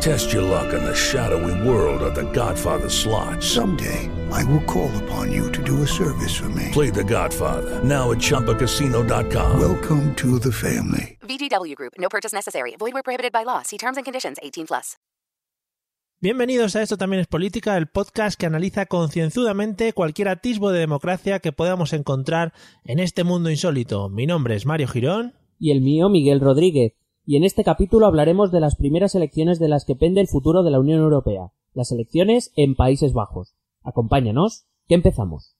Test your luck in the shadowy world of The Godfather slot. Someday, I will call upon you to do a service for me. Play The Godfather now at ChumbaCasino.com. Welcome to the family. VGW Group. No purchase necessary. Void where prohibited by law. See terms and conditions. 18 plus. Bienvenidos a Esto también es política, el podcast que analiza concienzudamente cualquier atisbo de democracia que podamos encontrar en este mundo insólito. Mi nombre es Mario Girón. Y el mío, Miguel Rodríguez. Y en este capítulo hablaremos de las primeras elecciones de las que pende el futuro de la Unión Europea. Las elecciones en Países Bajos. Acompáñanos, que empezamos.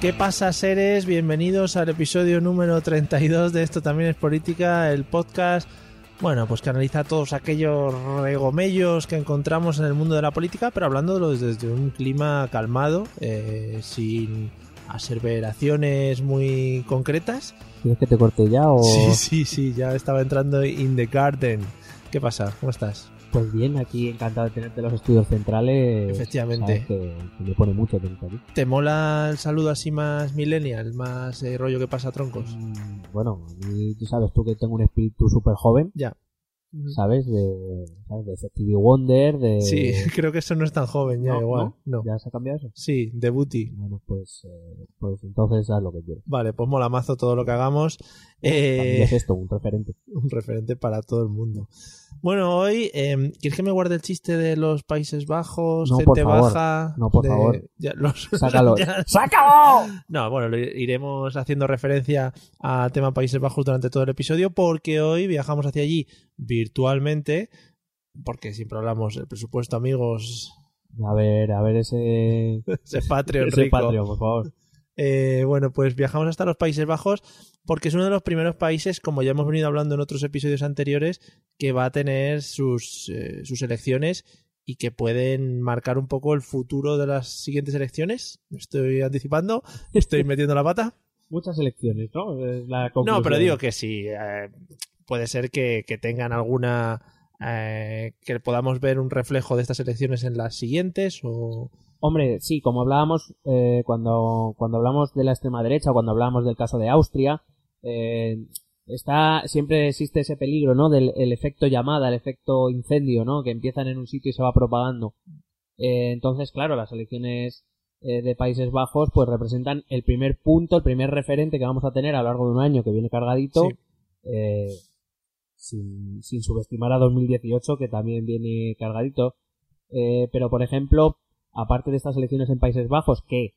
¿Qué pasa, seres? Bienvenidos al episodio número 32 de Esto también es política, el podcast, bueno, pues que analiza todos aquellos regomellos que encontramos en el mundo de la política, pero hablándolo desde un clima calmado, eh, sin aseveraciones muy concretas. ¿Quieres que te corte ya o...? Sí, sí, sí, ya estaba entrando in the garden. ¿Qué pasa? ¿Cómo estás? Pues bien, aquí encantado de tenerte en los estudios centrales. Efectivamente. Que, que me pone mucho atento aquí. ¿Te mola el saludo así más millennial, más eh, rollo que pasa a troncos? Mm, Bueno, tú sabes tú que tengo un espíritu súper joven, Ya. ¿sabes? De, ¿sabes? de Stevie Wonder, de... Sí, creo que eso no es tan joven ya, No, igual. No. ¿Ya se ha cambiado eso? Sí, de booty. Bueno, pues, eh, pues entonces haz lo que quieras. Vale, pues mola mazo todo lo que hagamos. Eh, es esto, un referente. un referente para todo el mundo. Bueno, hoy, eh, ¿quieres que me guarde el chiste de los Países Bajos? No, gente por favor. baja. No, por de- favor. ya, los- Sácalo. ya- ¡Sácalo! No, bueno, iremos haciendo referencia al tema Países Bajos durante todo el episodio porque hoy viajamos hacia allí virtualmente, porque siempre hablamos del presupuesto, amigos, A ver, a ver ese... ese Patreon ese rico. Patreon, por favor. Eh, bueno, pues viajamos hasta los Países Bajos porque es uno de los primeros países, como ya hemos venido hablando en otros episodios anteriores, que va a tener sus, eh, sus elecciones y que pueden marcar un poco el futuro de las siguientes elecciones. ¿Me estoy anticipando? ¿Estoy metiendo la pata? Muchas elecciones, ¿no? Es la No, pero digo que sí. eh, puede ser que, que tengan alguna. Eh, que podamos ver un reflejo de estas elecciones en las siguientes o. Hombre, sí, como hablábamos eh, cuando, cuando hablamos de la extrema derecha o cuando hablábamos del caso de Austria, eh, está siempre existe ese peligro, ¿no? Del el efecto llamada, el efecto incendio, ¿no? Que empiezan en un sitio y se va propagando. Eh, entonces, claro, las elecciones eh, de Países Bajos pues representan el primer punto, el primer referente que vamos a tener a lo largo de un año que viene cargadito. Sí. Sin, sin subestimar a 2018 que también viene cargadito. Eh, pero, por ejemplo, aparte de estas elecciones en Países Bajos, que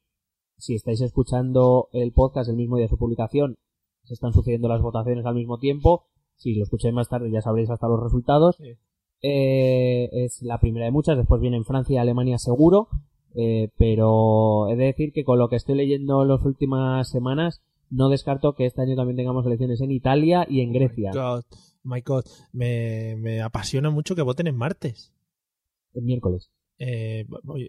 si estáis escuchando el podcast el mismo día de su publicación, se están sucediendo las votaciones al mismo tiempo. Si lo escucháis más tarde ya sabréis hasta los resultados. Sí. Eh, es la primera de muchas. Después vienen Francia y Alemania seguro. Eh, pero he de decir que con lo que estoy leyendo en las últimas semanas, no descarto que este año también tengamos elecciones en Italia y en Grecia. God, my God, me, me apasiona mucho que voten en martes. El miércoles. Eh,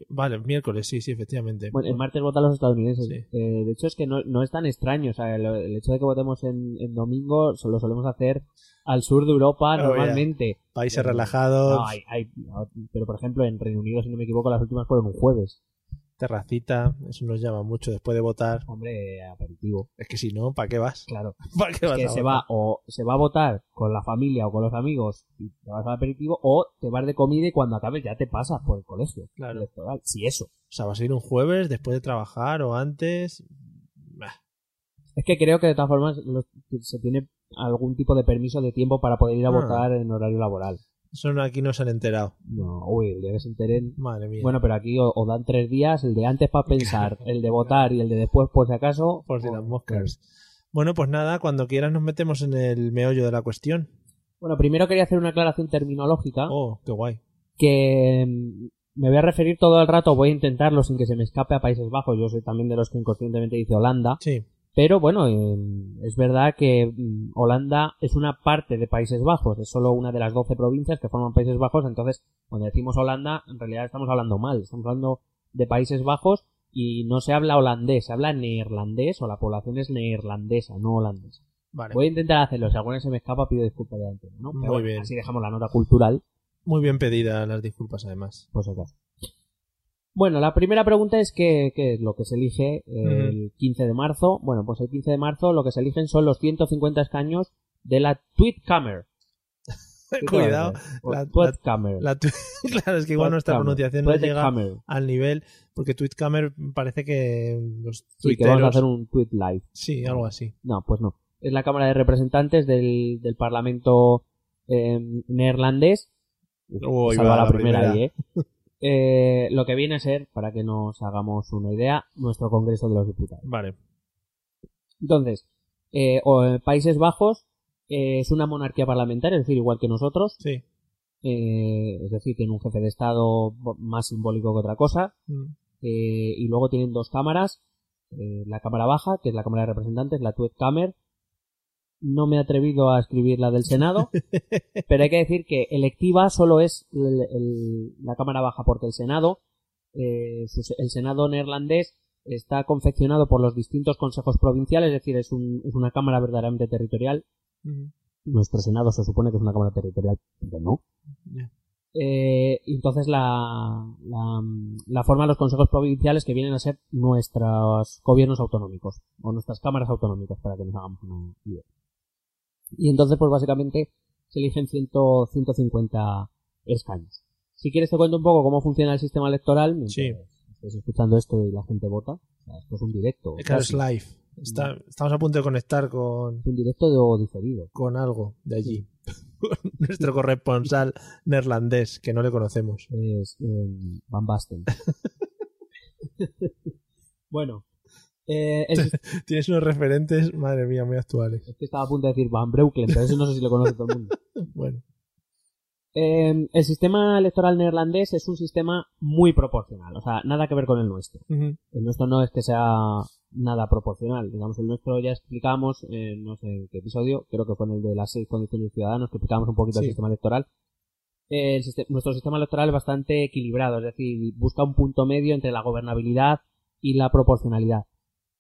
vale, miércoles, sí, sí, efectivamente. Bueno, el martes votan los estadounidenses. Sí. Eh, de hecho, es que no, no es tan extraño. O sea, el, el hecho de que votemos en, en domingo lo solemos hacer al sur de Europa Oh, yeah. normalmente. Países relajados, No, hay, hay- no, pero por ejemplo, en Reino Unido, si no me equivoco, las últimas fueron un jueves. Terracita, eso nos llama mucho después de votar. Hombre, aperitivo. Es que si no, ¿para qué vas? Claro. ¿Para qué vas que a se votar? va o se va a votar con la familia o con los amigos y te vas al aperitivo o te vas de comida y cuando acabes ya te pasas por el colegio Claro. electoral. Si eso. O sea, vas a ir un jueves después de trabajar o antes. Bah, Es que creo que de todas formas los- se tiene algún tipo de permiso de tiempo para poder ir a Ah. votar en horario laboral. Eso no, aquí no se han enterado. No, uy, el día que se enteren. Madre mía. Bueno, pero aquí o, o dan tres días, el de antes para pensar, el de votar y el de después por si acaso. por si las moscas. Bueno, pues nada, cuando quieras nos metemos en el meollo de la cuestión. Bueno, primero quería hacer una aclaración terminológica Oh, qué guay. que mm, me voy a referir todo el rato, voy a intentarlo sin que se me escape a Países Bajos. Yo soy también de los que inconscientemente dice Holanda. Sí, Pero bueno, eh, es verdad que mm, Holanda es una parte de Países Bajos, es solo una de las 12 provincias que forman Países Bajos, entonces cuando decimos Holanda, en realidad estamos hablando mal, estamos hablando de Países Bajos y no se habla holandés, se habla neerlandés o la población es neerlandesa, no holandesa. Vale. Voy a intentar hacerlo, si alguna se me escapa pido disculpas de antemano, ¿no? Pero Muy bueno, bien. así dejamos la nota cultural, Muy bien pedidas las disculpas, además. si acaso. Bueno, la primera pregunta es qué, qué es lo que se elige el 15 de marzo. Bueno, pues el 15 de marzo lo que se eligen son los 150 escaños de la Tweetcamer. ¿Qué te Cuidado. O la- Tweetcamer. La claro, es que igual nuestra pronunciación no llega al nivel, porque Tweetcamer parece que los Sí, que vamos a hacer un tweet live. Sí, algo así. No, pues no. Es la Cámara de Representantes del, del Parlamento eh, neerlandés. Uy, Salva va, la primera. ahí, ¿eh? Eh, Lo que viene a ser, para que nos hagamos una idea, nuestro Congreso de los Diputados. Vale. Entonces, eh, o, Países Bajos eh, es una monarquía parlamentaria, es decir, igual que nosotros. Sí. eh, es decir, tiene un jefe de Estado más simbólico que otra cosa. Mm. eh, y luego tienen dos cámaras. la Cámara Baja, que es la Cámara de Representantes, la Tweetkamer. No me he atrevido a escribir la del Senado, pero hay que decir que electiva solo es el- el- la Cámara Baja, porque el Senado, eh, el Senado neerlandés está confeccionado por los distintos consejos provinciales, es decir, es, un- es una Cámara verdaderamente territorial. Nuestro Senado se supone que es una Cámara territorial, pero no. Eh, entonces la, la, la forman los consejos provinciales que vienen a ser nuestros gobiernos autonómicos o nuestras cámaras autonómicas para que nos hagamos una idea. Y entonces pues básicamente se eligen 100, 150 escaños. Si quieres te cuento un poco cómo funciona el sistema electoral Sí. estés escuchando esto y la gente vota. O sea, esto es un directo. Claro, es live. Está- estamos a punto de conectar con, un directo de- o diferido. con algo de allí. Nuestro corresponsal neerlandés, que no le conocemos. Es eh, Van Basten. bueno. Eh, el Tienes unos referentes, madre mía, muy actuales. Es que estaba a punto de decir Van Breukelen, pero eso no sé si lo conoce todo el mundo. Bueno, Eh, el sistema electoral neerlandés es un sistema muy proporcional, o sea, nada que ver con el nuestro. El nuestro no es que sea nada proporcional. Digamos, el nuestro ya explicamos, eh, no sé en qué episodio, creo que fue en el de las seis condiciones ciudadanos, que explicamos un poquito Sí. el sistema electoral. Eh, el siste- nuestro sistema electoral es bastante equilibrado, es decir, busca un punto medio entre la gobernabilidad y la proporcionalidad.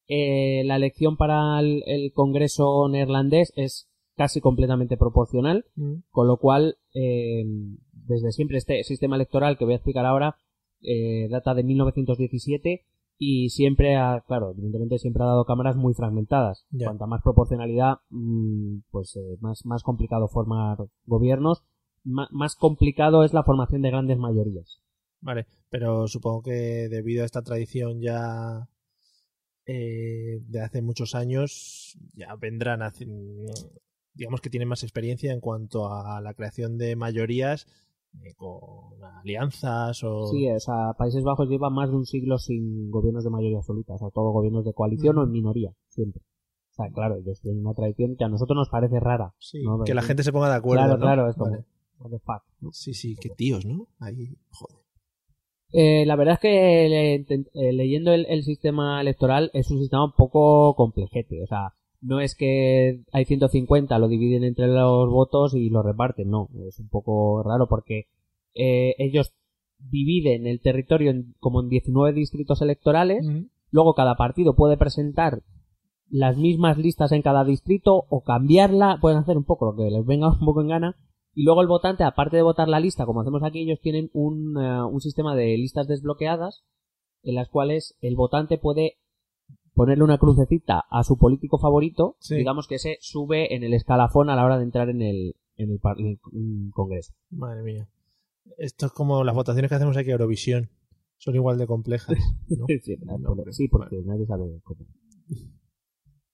Eh, la elección para el, el Congreso neerlandés es casi completamente proporcional, Mm. con lo cual, eh, desde siempre este sistema electoral que voy a explicar ahora eh, data de 1917 y siempre ha, claro, evidentemente siempre ha dado cámaras muy fragmentadas. Cuanta más proporcionalidad, mm, pues eh, más, más complicado formar gobiernos, más complicado es la formación de grandes mayorías. Vale, pero supongo que debido a esta tradición ya eh, de hace muchos años, ya vendrán, digamos que tienen más experiencia en cuanto a la creación de mayorías eh, con alianzas o... Sí, o sea, Países Bajos lleva más de un siglo sin gobiernos de mayoría absoluta, o sea, todo gobiernos de coalición o en minoría, siempre. O sea, claro, ellos tienen una tradición que a nosotros nos parece rara. Sí, ¿no? que la gente se ponga de acuerdo. Claro, ¿no? claro, es como, Vale. what the fuck, ¿no? Sí, sí, qué tíos, ¿no? Ahí, joder. Eh, la verdad es que le- eh, leyendo el, el sistema electoral es un sistema un poco complejete. O sea, no es que hay 150, lo dividen entre los votos y lo reparten. No, es un poco raro porque eh, ellos dividen el territorio en- como en 19 distritos electorales. Luego cada partido puede presentar las mismas listas en cada distrito o cambiarla. Pueden hacer un poco lo que les venga un poco en gana. Y luego el votante, aparte de votar la lista, como hacemos aquí, ellos tienen un, eh, un sistema de listas desbloqueadas en las cuales el votante puede ponerle una crucecita a su político favorito, Sí. digamos que se sube en el escalafón a la hora de entrar en el, en el, en el, Congreso. Madre mía. Esto es como las votaciones que hacemos aquí a Eurovisión. Son igual de complejas. ¿no? Sí, No, por- hombre. sí, porque nadie sabe cómo.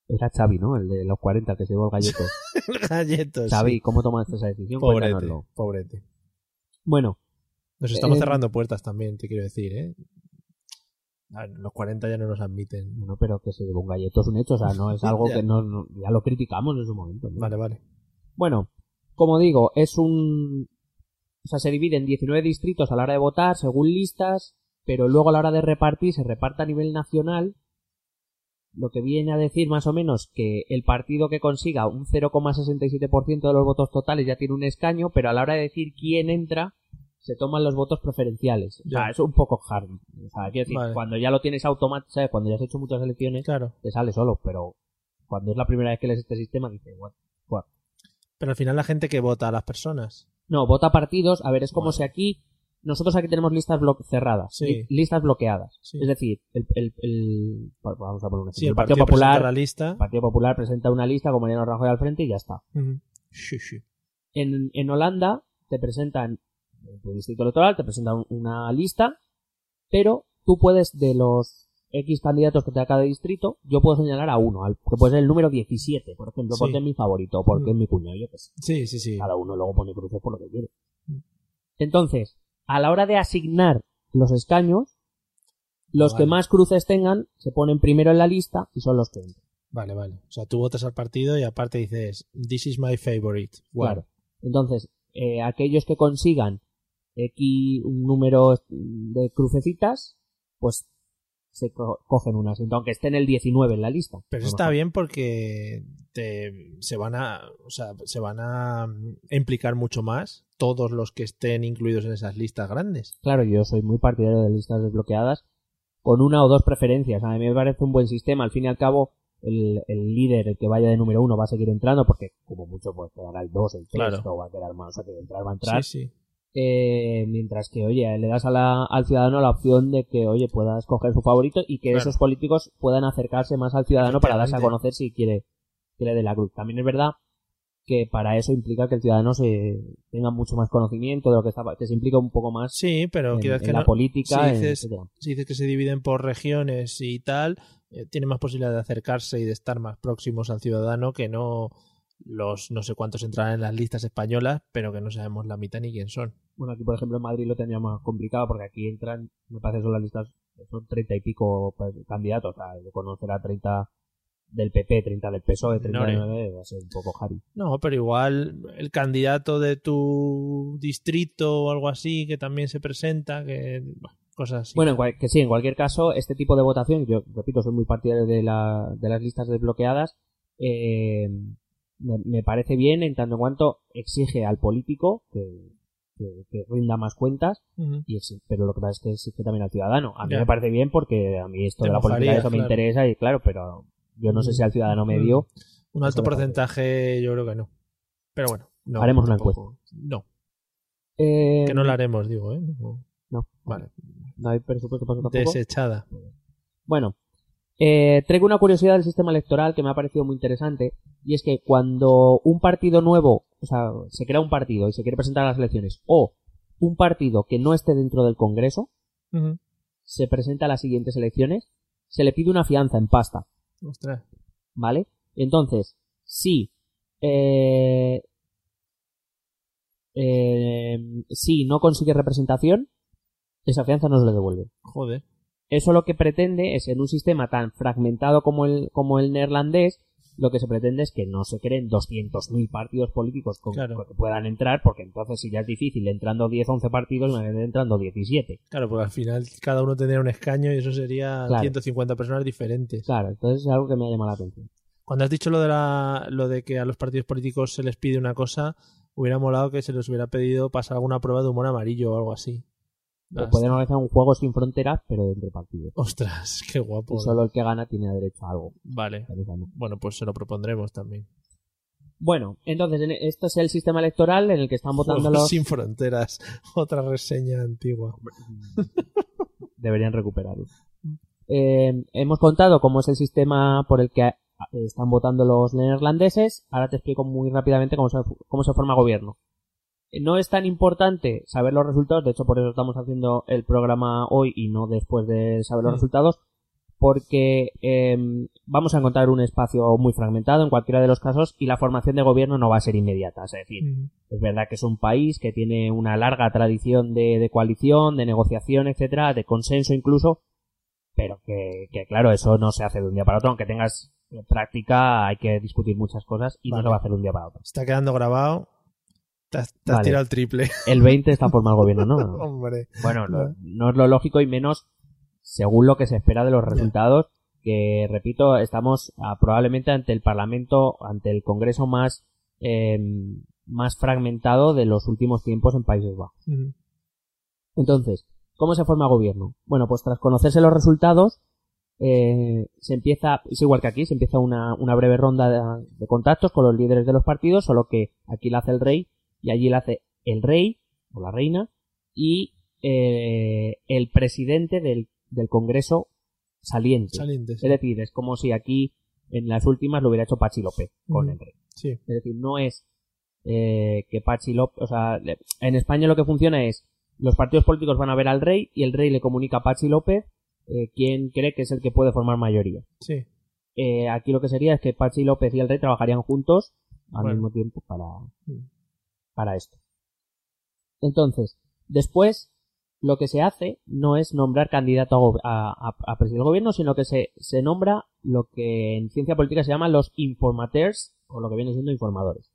Era Xavi, ¿no? El de los 40 que se llevó el galleto. Galletos. Xavi, sí. ¿cómo tomaste esa decisión? Pobrete, Cuéntanoslo. pobrete. Bueno, Nos estamos Eh, cerrando puertas también, te quiero decir, ¿eh? Ver, Los 40 ya no nos admiten. bueno, pero que se llevó un galleto es un hecho, o sea, no es algo que no, no- ya lo criticamos en su momento. ¿no? Vale, vale. Bueno, como digo, es un... O sea, se divide en 19 distritos a la hora de votar, según listas, pero luego a la hora de repartir se reparte a nivel nacional lo que viene a decir más o menos que el partido que consiga un 0,67% de los votos totales ya tiene un escaño, pero a la hora de decir quién entra, se toman los votos preferenciales. O sea, Ya. es un poco hard. O sea, quiero decir, Vale. cuando ya lo tienes automático, ¿sabes? Cuando ya has hecho muchas elecciones, Claro. te sale solo, pero cuando es la primera vez que lees este sistema, dices, what, what. Pero al final la gente que vota a las personas. No, vota partidos. A ver, es como si aquí. Nosotros aquí tenemos listas blo- cerradas, Sí. li- listas bloqueadas. Sí. Es decir, el, el, el- vamos a poner un ejemplo. Sí, el, Partido, presenta Popular, la lista. el Partido Popular presenta una lista con Mariano Rajoy al frente y ya está. Sí, sí. En, en Holanda te presentan, en tu distrito electoral, te presentan una lista, pero tú puedes, de los X candidatos que te da cada distrito, yo puedo señalar a uno, al, que puede ser el número 17, por ejemplo, porque es mi favorito, porque Mm. es mi cuñado, yo qué sé. Sí, sí, sí. Cada uno luego pone cruces por lo que quiere. Mm. Entonces, a la hora de asignar los escaños, los Vale. que más cruces tengan se ponen primero en la lista y son los que entran. Vale, vale. O sea, tú votas al partido y aparte dices, this is my favorite. Claro. Entonces, eh, aquellos que consigan X un número de crucecitas, pues se co- cogen un asiento, aunque esté en el 19 en la lista. Pero eso está bien porque te, se van a, o sea, se van a implicar mucho más todos los que estén incluidos en esas listas grandes. Claro, yo soy muy partidario de listas desbloqueadas con una o dos preferencias. A mí me parece un buen sistema. Al fin y al cabo, el, el líder, el que vaya de número uno, va a seguir entrando porque como mucho pues quedará el 2, el 3 Claro. o va a quedar más. O sea, que entrar va a entrar. Sí, sí. Eh, mientras que, oye, le das a la- al ciudadano la opción de que, oye, pueda escoger su favorito y que Claro. esos políticos puedan acercarse más al ciudadano para darse a conocer si quiere que le dé la cruz. También es verdad que para eso implica que el ciudadano se tenga mucho más conocimiento de lo que está, que se implica un poco más Sí, pero en, que la no, política, si dices, si dices que se dividen por regiones y tal, eh, tiene más posibilidad de acercarse y de estar más próximos al ciudadano que no los no sé cuántos entrarán en las listas españolas, pero que no sabemos la mitad ni quién son. Bueno, aquí por ejemplo en Madrid lo tendría más complicado porque aquí entran, me parece que son las listas, son treinta y pico pues, candidatos, o sea, de conocer a 30 del PP, 30 del PSOE, 39, va a ser un poco Harry. No, pero igual el candidato de tu distrito o algo así que también se presenta, que cosas así. Bueno, cual- que sí, en cualquier caso, este tipo de votación, yo repito, soy muy partidario de, la, de las listas desbloqueadas, eh, me, me parece bien en tanto en cuanto exige al político que, que, que rinda más cuentas, y pero lo que pasa es que exige también al ciudadano. A mí Ya. me parece bien porque a mí esto Te de la política eso me interesa y claro, pero yo no sé si al ciudadano Mm. medio un alto porcentaje yo creo que no. Pero bueno, no, Haremos una tampoco. No, Eh, que no la haremos, digo, ¿eh? No. no, Vale, no hay presupuesto para tampoco. desechada. Bueno, eh, traigo una curiosidad del sistema electoral que me ha parecido muy interesante y es que cuando un partido nuevo, o sea, se crea un partido y se quiere presentar a las elecciones o un partido que no esté dentro del Congreso se presenta a las siguientes elecciones, se le pide una fianza en pasta, Ostras. ¿vale? Entonces, si eh, eh, si no consigue representación, esa fianza no se le devuelve. Joder. Eso lo que pretende es, en un sistema tan fragmentado como el, como el neerlandés, lo que se pretende es que no se creen 200.000 partidos políticos con, Claro. que puedan entrar, porque entonces si ya es difícil entrando 10, 11 partidos, imagínate entrando 17. Claro, porque al final cada uno tendría un escaño y eso sería Claro. 150 personas diferentes. Claro, entonces es algo que me ha llamado la atención. Cuando has dicho lo de la, lo de que a los partidos políticos se les pide una cosa, hubiera molado que se les hubiera pedido pasar alguna prueba de humor amarillo o algo así. O podemos organizar un juego sin fronteras, pero de entre partidos. Ostras, qué guapo. Y solo el que gana tiene derecho a algo. Vale. Bueno, pues se lo propondremos también. Bueno, entonces en- esto es el sistema electoral en el que están votando Juegos los... Sin fronteras. Otra reseña antigua. deberían recuperarlo. Eh, hemos contado cómo es el sistema por el que eh, están votando los neerlandeses. Ahora te explico muy rápidamente cómo se, cómo se forma gobierno. No es tan importante saber los resultados, de hecho por eso estamos haciendo el programa hoy y no después de saber los Mm. resultados, porque eh, vamos a encontrar un espacio muy fragmentado en cualquiera de los casos y la formación de gobierno no va a ser inmediata. Es decir, es verdad que es un país que tiene una larga tradición de, de coalición, de negociación, etcétera, de consenso incluso, pero que, que, claro, eso no se hace de un día para otro. Aunque tengas práctica, hay que discutir muchas cosas y no se va a hacer de un día para otro. Está quedando grabado. Te has, te has Vale. tirado el triple. El 20 está formado el gobierno, ¿no? Hombre. Bueno, lo- no es lo lógico y menos según lo que se espera de los resultados, que, repito, estamos ah, probablemente ante el Parlamento, ante el Congreso más, eh, más fragmentado de los últimos tiempos en Países Bajos. Entonces, ¿cómo se forma gobierno? Bueno, pues tras conocerse los resultados, eh, se empieza, es igual que aquí, se empieza una, una breve ronda de, de contactos con los líderes de los partidos, solo que aquí la hace el rey y allí la hace el rey o la reina y eh, el presidente del, del Congreso saliente. Saliente, sí. Es decir, es como si aquí en las últimas lo hubiera hecho Pachi López con el rey. Sí. Es decir, no es eh, que Pachi López, o sea, en España lo que funciona es los partidos políticos van a ver al rey y el rey le comunica a Pachi López eh, quién cree que es el que puede formar mayoría. Sí. Eh, aquí lo que sería es que Pachi López y el rey trabajarían juntos al Bueno. mismo tiempo para, Mm. Para esto. Entonces, después, lo que se hace no es nombrar candidato a, a, a- presidente del gobierno, sino que se, se nombra lo que en ciencia política se llama los informateurs, o lo que viene siendo informadores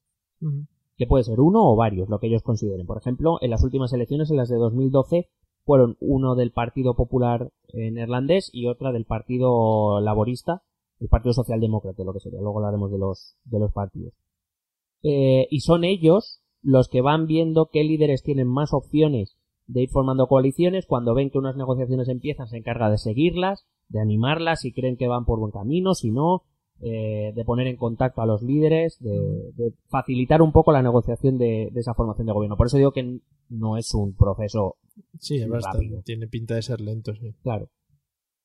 que puede ser uno o varios, lo que ellos consideren. Por ejemplo, en las últimas elecciones, en las de 2012, fueron uno del Partido Popular eh, Neerlandés y otra del Partido Laborista, el Partido Socialdemócrata, lo que sería. Luego hablaremos de los, de los partidos. Eh, y son ellos los que van viendo qué líderes tienen más opciones de ir formando coaliciones. Cuando ven que unas negociaciones empiezan, se encarga de seguirlas, de animarlas, si creen que van por buen camino, si no, eh, de poner en contacto a los líderes, de, de facilitar un poco la negociación de, de esa formación de gobierno. Por eso digo que no es un proceso Sí. Rápido. Tiene pinta de ser lento, sí. claro.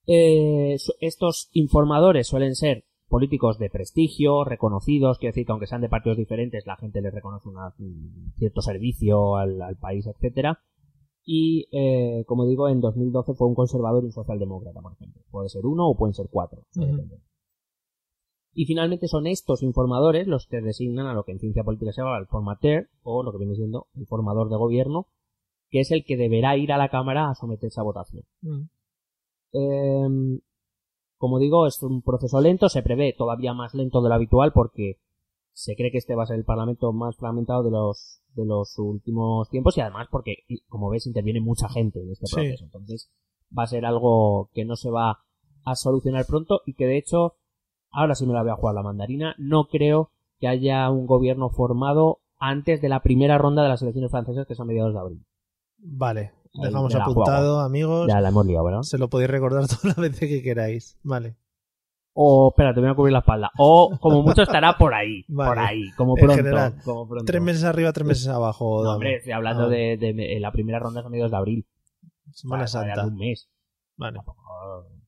Eh, estos informadores suelen ser políticos de prestigio, reconocidos, quiero decir que aunque sean de partidos diferentes, la gente les reconoce una- un cierto servicio al, al país, etcétera. Y, eh, como digo, en 2012 fue un conservador y un socialdemócrata, por ejemplo. Puede ser uno o pueden ser cuatro. Ujú. depende. Y finalmente son estos informadores los que designan a lo que en ciencia política se llama el formateur, o lo que viene siendo el formador de gobierno, que es el que deberá ir a la Cámara a someterse a votación. Eh, como digo, es un proceso lento, se prevé todavía más lento de lo habitual porque se cree que este va a ser el parlamento más fragmentado de los de los últimos tiempos y además porque, como ves, interviene mucha gente en este Sí. proceso. Entonces, va a ser algo que no se va a solucionar pronto y que de hecho, ahora sí me la voy a jugar la mandarina, no creo que haya un gobierno formado antes de la primera ronda de las elecciones francesas que son mediados de abril. Vale. Dejamos la apuntado, amigos. Ya la hemos liado, ¿verdad? Se lo podéis recordar todas las veces que queráis. Vale. O, espera, te voy a cubrir la espalda. O, como mucho, estará por ahí. Vale. Por ahí, como En pronto. general, como pronto. Tres meses arriba, tres meses abajo. No, hombre, estoy hablando Ah, de, de- de la primera ronda mediados de abril. Semana Para- para Santa. Un mes. Vale.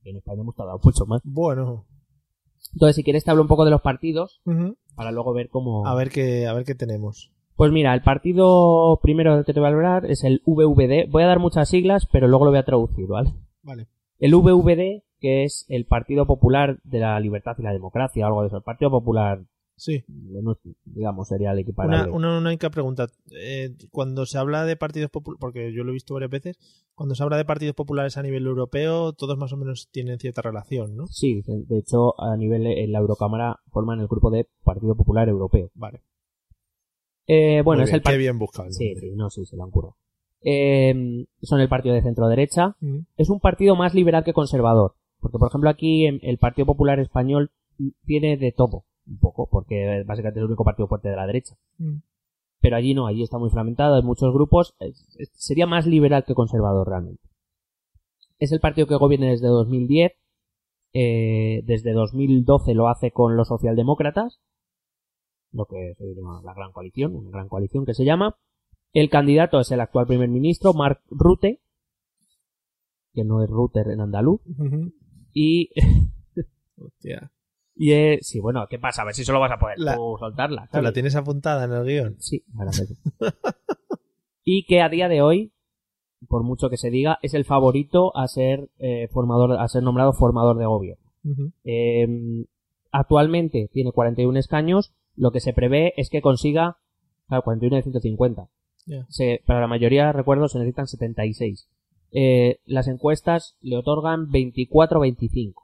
En España hemos tardado mucho más. Bueno. Entonces, si quieres, te hablo un poco de los partidos para luego ver cómo. A ver qué, a ver qué tenemos. Pues mira, el partido primero del que te voy a hablar es el VVD. Voy a dar muchas siglas, pero luego lo voy a traducir, ¿vale? Vale. El VVD, que es el Partido Popular de la Libertad y la Democracia, algo de eso. El Partido Popular, Sí. digamos, sería el equiparable. una, una única pregunta. Eh, cuando se habla de partidos populares, porque yo lo he visto varias veces, cuando se habla de partidos populares a nivel europeo, todos más o menos tienen cierta relación, ¿no? Sí, de hecho, a nivel en la Eurocámara forman el grupo de Partido Popular Europeo. Vale. Eh, bueno, Muy es bien, el par- Qué bien buscado. Sí, sí, no, sí, se lo han curado. Eh, son el partido de centro derecha. Es un partido más liberal que conservador. Porque, por ejemplo, aquí el Partido Popular Español tiene de todo, un poco, porque básicamente es el único partido fuerte de la derecha. Pero allí no, allí está muy fragmentado, hay muchos grupos. es- es- sería más liberal que conservador realmente. Es el partido que gobierna desde 2010. eh, desde 2012 lo hace con los socialdemócratas, lo que se llama la gran coalición, una gran coalición que se llama. El candidato es el actual primer ministro, Mark Rutte, que no es Rutte en andaluz, y, Hostia. y es, sí, bueno, ¿qué pasa? A ver si solo vas a poder La- tú soltarla. ¿Te la tienes apuntada en el guion? Sí, y que a día de hoy, por mucho que se diga, es el favorito a ser eh, formador, a ser nombrado formador de gobierno. Ujú. Eh, actualmente tiene 41 escaños, lo que se prevé es que consiga, claro, 41 de 150. Ya. Se, para la mayoría, recuerdo, se necesitan 76. Eh, las encuestas le otorgan 24-25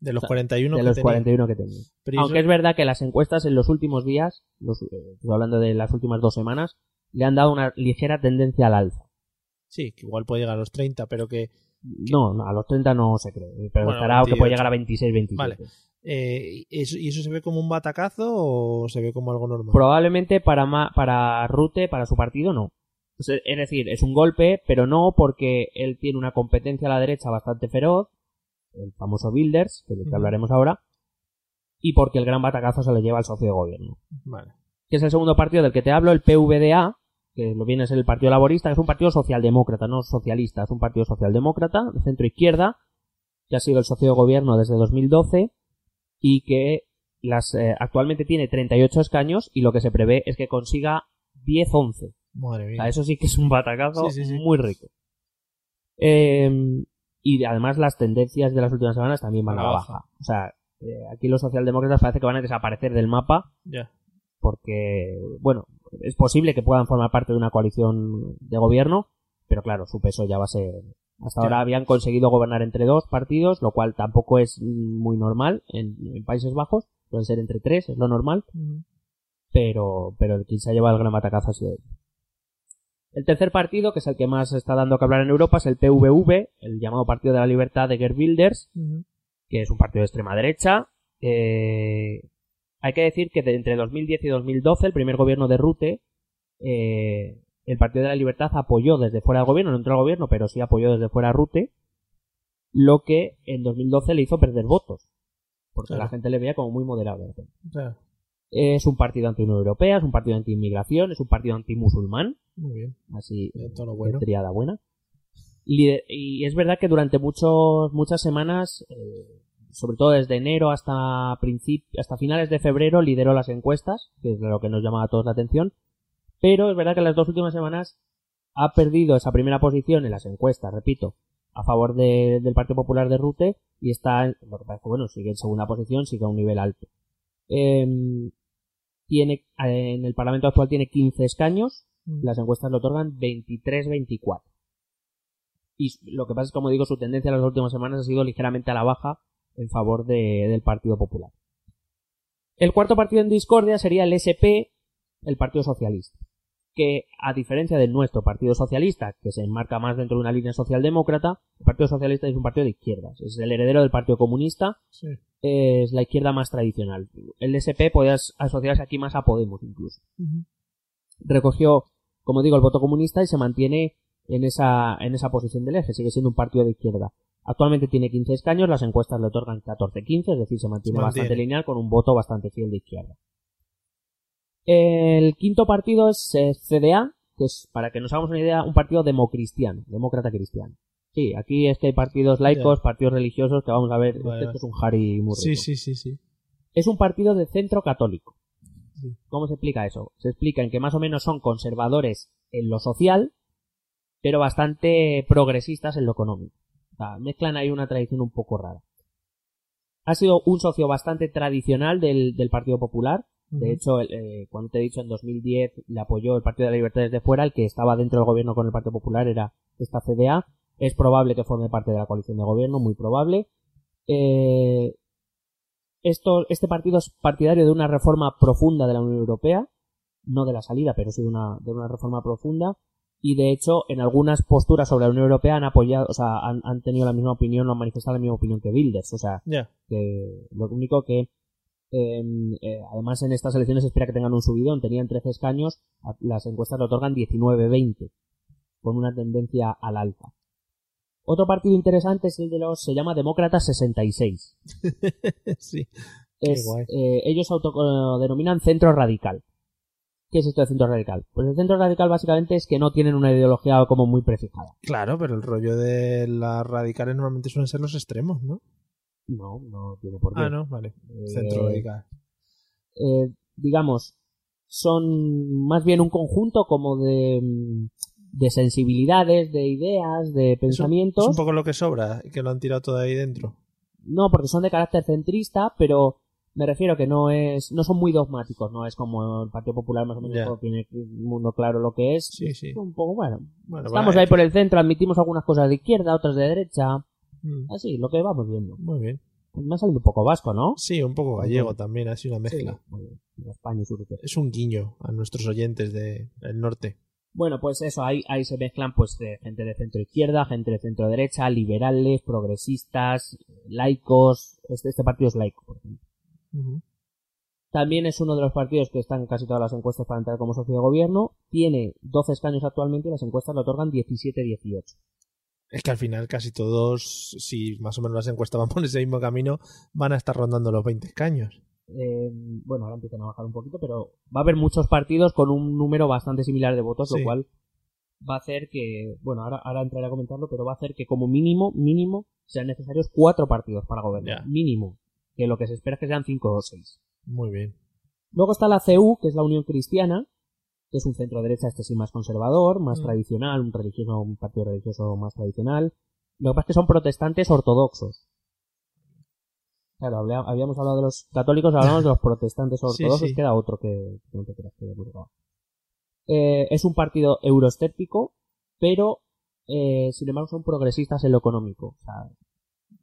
De los O sea, 41 de que los tenía. 41 que tenía. Pero ¿y Aunque eso- es verdad que las encuestas en los últimos días, los, eh, estoy hablando de las últimas dos semanas, le han dado una ligera tendencia al alza. Sí, que igual puede llegar a los 30, pero que No, no, a los 30 no se cree, pero Bueno, estará que 28. puede llegar a 26, 27. Vale. Eh, ¿y eso, ¿Y eso se ve como un batacazo o se ve como algo normal? Probablemente para, ma- para Rute, para su partido, no. Es decir, es un golpe, pero no porque él tiene una competencia a la derecha bastante feroz, el famoso Builders, que del que hablaremos ahora, y porque el gran batacazo se lo lleva al socio de gobierno. Vale. Que es el segundo partido del que te hablo, el PVDA, que lo viene a ser el Partido Laborista, que es un partido socialdemócrata, no socialista, es un partido socialdemócrata, de centro izquierda, que ha sido el socio de gobierno desde 2012 y que las, eh, actualmente tiene 38 escaños y lo que se prevé es que consiga 10-11. Madre O mía. sea, eso sí que es un batacazo Sí, sí, sí. muy rico. Eh, y además las tendencias de las últimas semanas también van A la baja. baja. O sea, eh, aquí los socialdemócratas parece que van a desaparecer del mapa porque, bueno, es posible que puedan formar parte de una coalición de gobierno, pero claro, su peso ya va a ser... Hasta ahora habían conseguido gobernar entre dos partidos, lo cual tampoco es muy normal en, en Países Bajos, pueden ser entre tres, es lo normal, pero, pero el se ha llevado el gran batacazo ha sido él. El tercer partido, que es el que más está dando que hablar en Europa, es el PVV, el llamado Partido de la Libertad de Gerd Wilders, que es un partido de extrema derecha. Eh, hay que decir que de entre 2010 y 2012, el primer gobierno de Rute, eh, el Partido de la Libertad apoyó desde fuera del gobierno, no entró al gobierno, pero sí apoyó desde fuera a Rute, lo que en 2012 le hizo perder votos, porque Claro. la gente le veía como muy moderado. Ya. Es un partido anti-Unión Europea, es un partido anti-inmigración, es un partido anti-musulmán, Muy bien. así Ya, todo bueno. triada buena. Y, es verdad que durante muchos, muchas semanas, eh, sobre todo desde enero hasta hasta finales de febrero, lideró las encuestas, que es lo que nos llama a todos la atención. Pero es verdad que las dos últimas semanas ha perdido esa primera posición en las encuestas, repito, a favor de- del Partido Popular de Rute y está, en- bueno, sigue en segunda posición, sigue a un nivel alto. Em, tiene, en el Parlamento actual tiene 15 escaños, las encuestas le otorgan 23-24. Y lo que pasa es, como digo, su tendencia en las últimas semanas ha sido ligeramente a la baja en favor de- del Partido Popular. El cuarto partido en discordia sería el SP, el Partido Socialista, que a diferencia de nuestro Partido Socialista, que se enmarca más dentro de una línea socialdemócrata, el Partido Socialista es un partido de izquierdas, es el heredero del Partido Comunista, Sí. es la izquierda más tradicional. El SP puede as- asociarse aquí más a Podemos incluso recogió, como digo, el voto comunista y se mantiene en esa, en esa posición del eje, sigue siendo un partido de izquierda. Actualmente tiene 15 escaños, las encuestas le otorgan 14-15, es decir, se mantiene, Se mantiene. bastante lineal con un voto bastante fiel de izquierda. El quinto partido es eh, CDA, que es, para que nos hagamos una idea, un partido democristiano, demócrata cristiano. Sí, aquí es que hay partidos laicos, partidos religiosos, que vamos a ver, Vale, esto vale. es un jari muy Sí, sí, sí, sí. Es un partido de centro católico. Sí. ¿Cómo se explica eso? Se explica en que más o menos son conservadores en lo social, pero bastante progresistas en lo económico. O sea, mezclan ahí una tradición un poco rara. Ha sido un socio bastante tradicional del, del Partido Popular. De hecho, el, eh, cuando te he dicho en 2010 le apoyó el Partido de la Libertad desde fuera, el que estaba dentro del gobierno con el Partido Popular era esta CDA. Es probable que forme parte de la coalición de gobierno, muy probable. Eh, esto, este partido es partidario de una reforma profunda de la Unión Europea, no de la salida, pero sí de una, de una reforma profunda. Y de hecho, en algunas posturas sobre la Unión Europea han apoyado, o sea, han, han tenido la misma opinión, o han manifestado la misma opinión que Wilders. O sea, que lo único que eh, eh, además en estas elecciones se espera que tengan un subidón, tenían 13 escaños, las encuestas le otorgan 19-20, con una tendencia al alza. Otro partido interesante es el de los, se llama Demócratas 66. sí. Es, eh, ellos se autodenominan centro radical. ¿Qué es esto de centro radical? Pues el centro radical básicamente es que no tienen una ideología como muy prefijada. Claro, pero el rollo de las radicales normalmente suelen ser los extremos, ¿no? No, no tiene por qué. Ah, no, vale. Eh, Centro eh, digamos, son más bien un conjunto como de, mm, de sensibilidades, de ideas, de pensamientos. Es un poco lo que sobra, que lo han tirado todo ahí dentro. No, porque son de carácter centrista, pero me refiero que no es, no son muy dogmáticos, no es como el Partido Popular más o menos todo tiene el mundo claro lo que es. Sí, sí. Un poco, bueno, Bueno, estamos ahí por el centro, admitimos algunas cosas de izquierda, otras de derecha, Mm, así, lo que vamos viendo. Muy bien. Me ha salido un poco vasco, ¿no? Sí, un poco gallego también, así una mezcla. Sí. España y Surupe. Es un guiño a nuestros oyentes de- del norte. Bueno, pues eso, ahí, ahí se mezclan pues de gente de centro izquierda, gente de centro derecha, liberales, progresistas, laicos. Este, este partido es laico, por ejemplo. También es uno de los partidos que están en casi todas las encuestas para entrar como socio de gobierno. Tiene 12 escaños actualmente y las encuestas le otorgan 17-18. Es que al final casi todos, si más o menos las encuestas van por ese mismo camino, van a estar rondando los 20 escaños. Eh, bueno, ahora empiezan a bajar un poquito, pero va a haber muchos partidos con un número bastante similar de votos, Sí. lo cual va a hacer que, bueno, ahora, ahora entraré a comentarlo, pero va a hacer que como mínimo, mínimo, sean necesarios cuatro partidos para gobernar. Mínimo. Que lo que se espera es que sean cinco o seis. Muy bien. Luego está la CU, que es la Unión Cristiana, que es un centro derecha, este sí más conservador, más Mm. tradicional, un religioso, un partido religioso más tradicional. Lo que pasa es que son protestantes ortodoxos. Claro, habíamos hablado de los católicos, hablamos de los protestantes ortodoxos, sí. queda otro que, que no te creas que. Eh, es un partido euroescéptico, pero eh, sin embargo son progresistas en lo económico. O sea,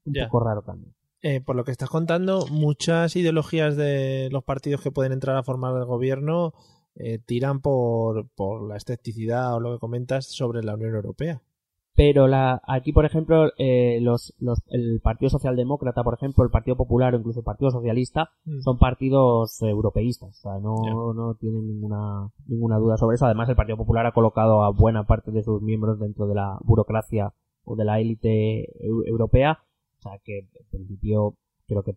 un poco raro también. Eh, por lo que estás contando, muchas ideologías de los partidos que pueden entrar a formar el gobierno eh, tiran por, por la escepticidad o lo que comentas sobre la Unión Europea. Pero la, aquí, por ejemplo, eh, los, los, el Partido Socialdemócrata, por ejemplo, el Partido Popular o incluso el Partido Socialista Mm. son partidos eh, europeístas. O sea, no, no tienen ninguna, ninguna duda sobre eso. Además, el Partido Popular ha colocado a buena parte de sus miembros dentro de la burocracia o de la élite eu- europea. O sea, que en principio creo que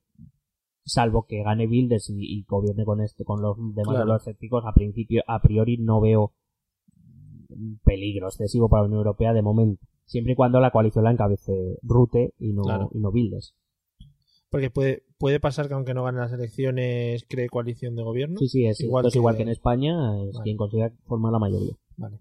salvo que gane Bildes y, y gobierne con este con los demás Claro. euroscépticos a principio a priori no veo un peligro excesivo para la Unión Europea de momento siempre y cuando la coalición la encabece Rute y no Claro. y no Bildes Porque puede, puede pasar que aunque no gane las elecciones, cree coalición de gobierno. sí sí es Igual que- igual que en España es Vale. quien consiga formar la mayoría Vale.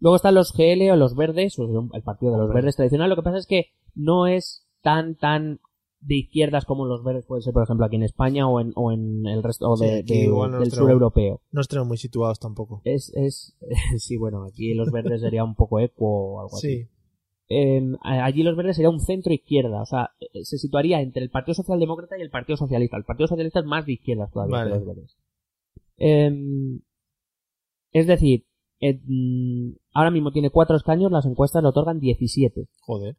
Luego están los GL o los verdes, el partido de los verdes tradicional. Lo que pasa es que no es tan, tan de izquierdas como los verdes pueden ser, por ejemplo, aquí en España o en, o en el resto o de, igual del sur europeo. No estamos muy situados tampoco. Es, es, sí, bueno, aquí los verdes sería un poco eco o algo así. Sí, Eh, allí los verdes sería un centro izquierda, o sea, eh, se situaría entre el Partido Socialdemócrata y el Partido Socialista. El Partido Socialista es más de izquierdas todavía Vale. que los verdes. Eh, es decir, eh, ahora mismo tiene cuatro escaños, las encuestas le otorgan 17. joder.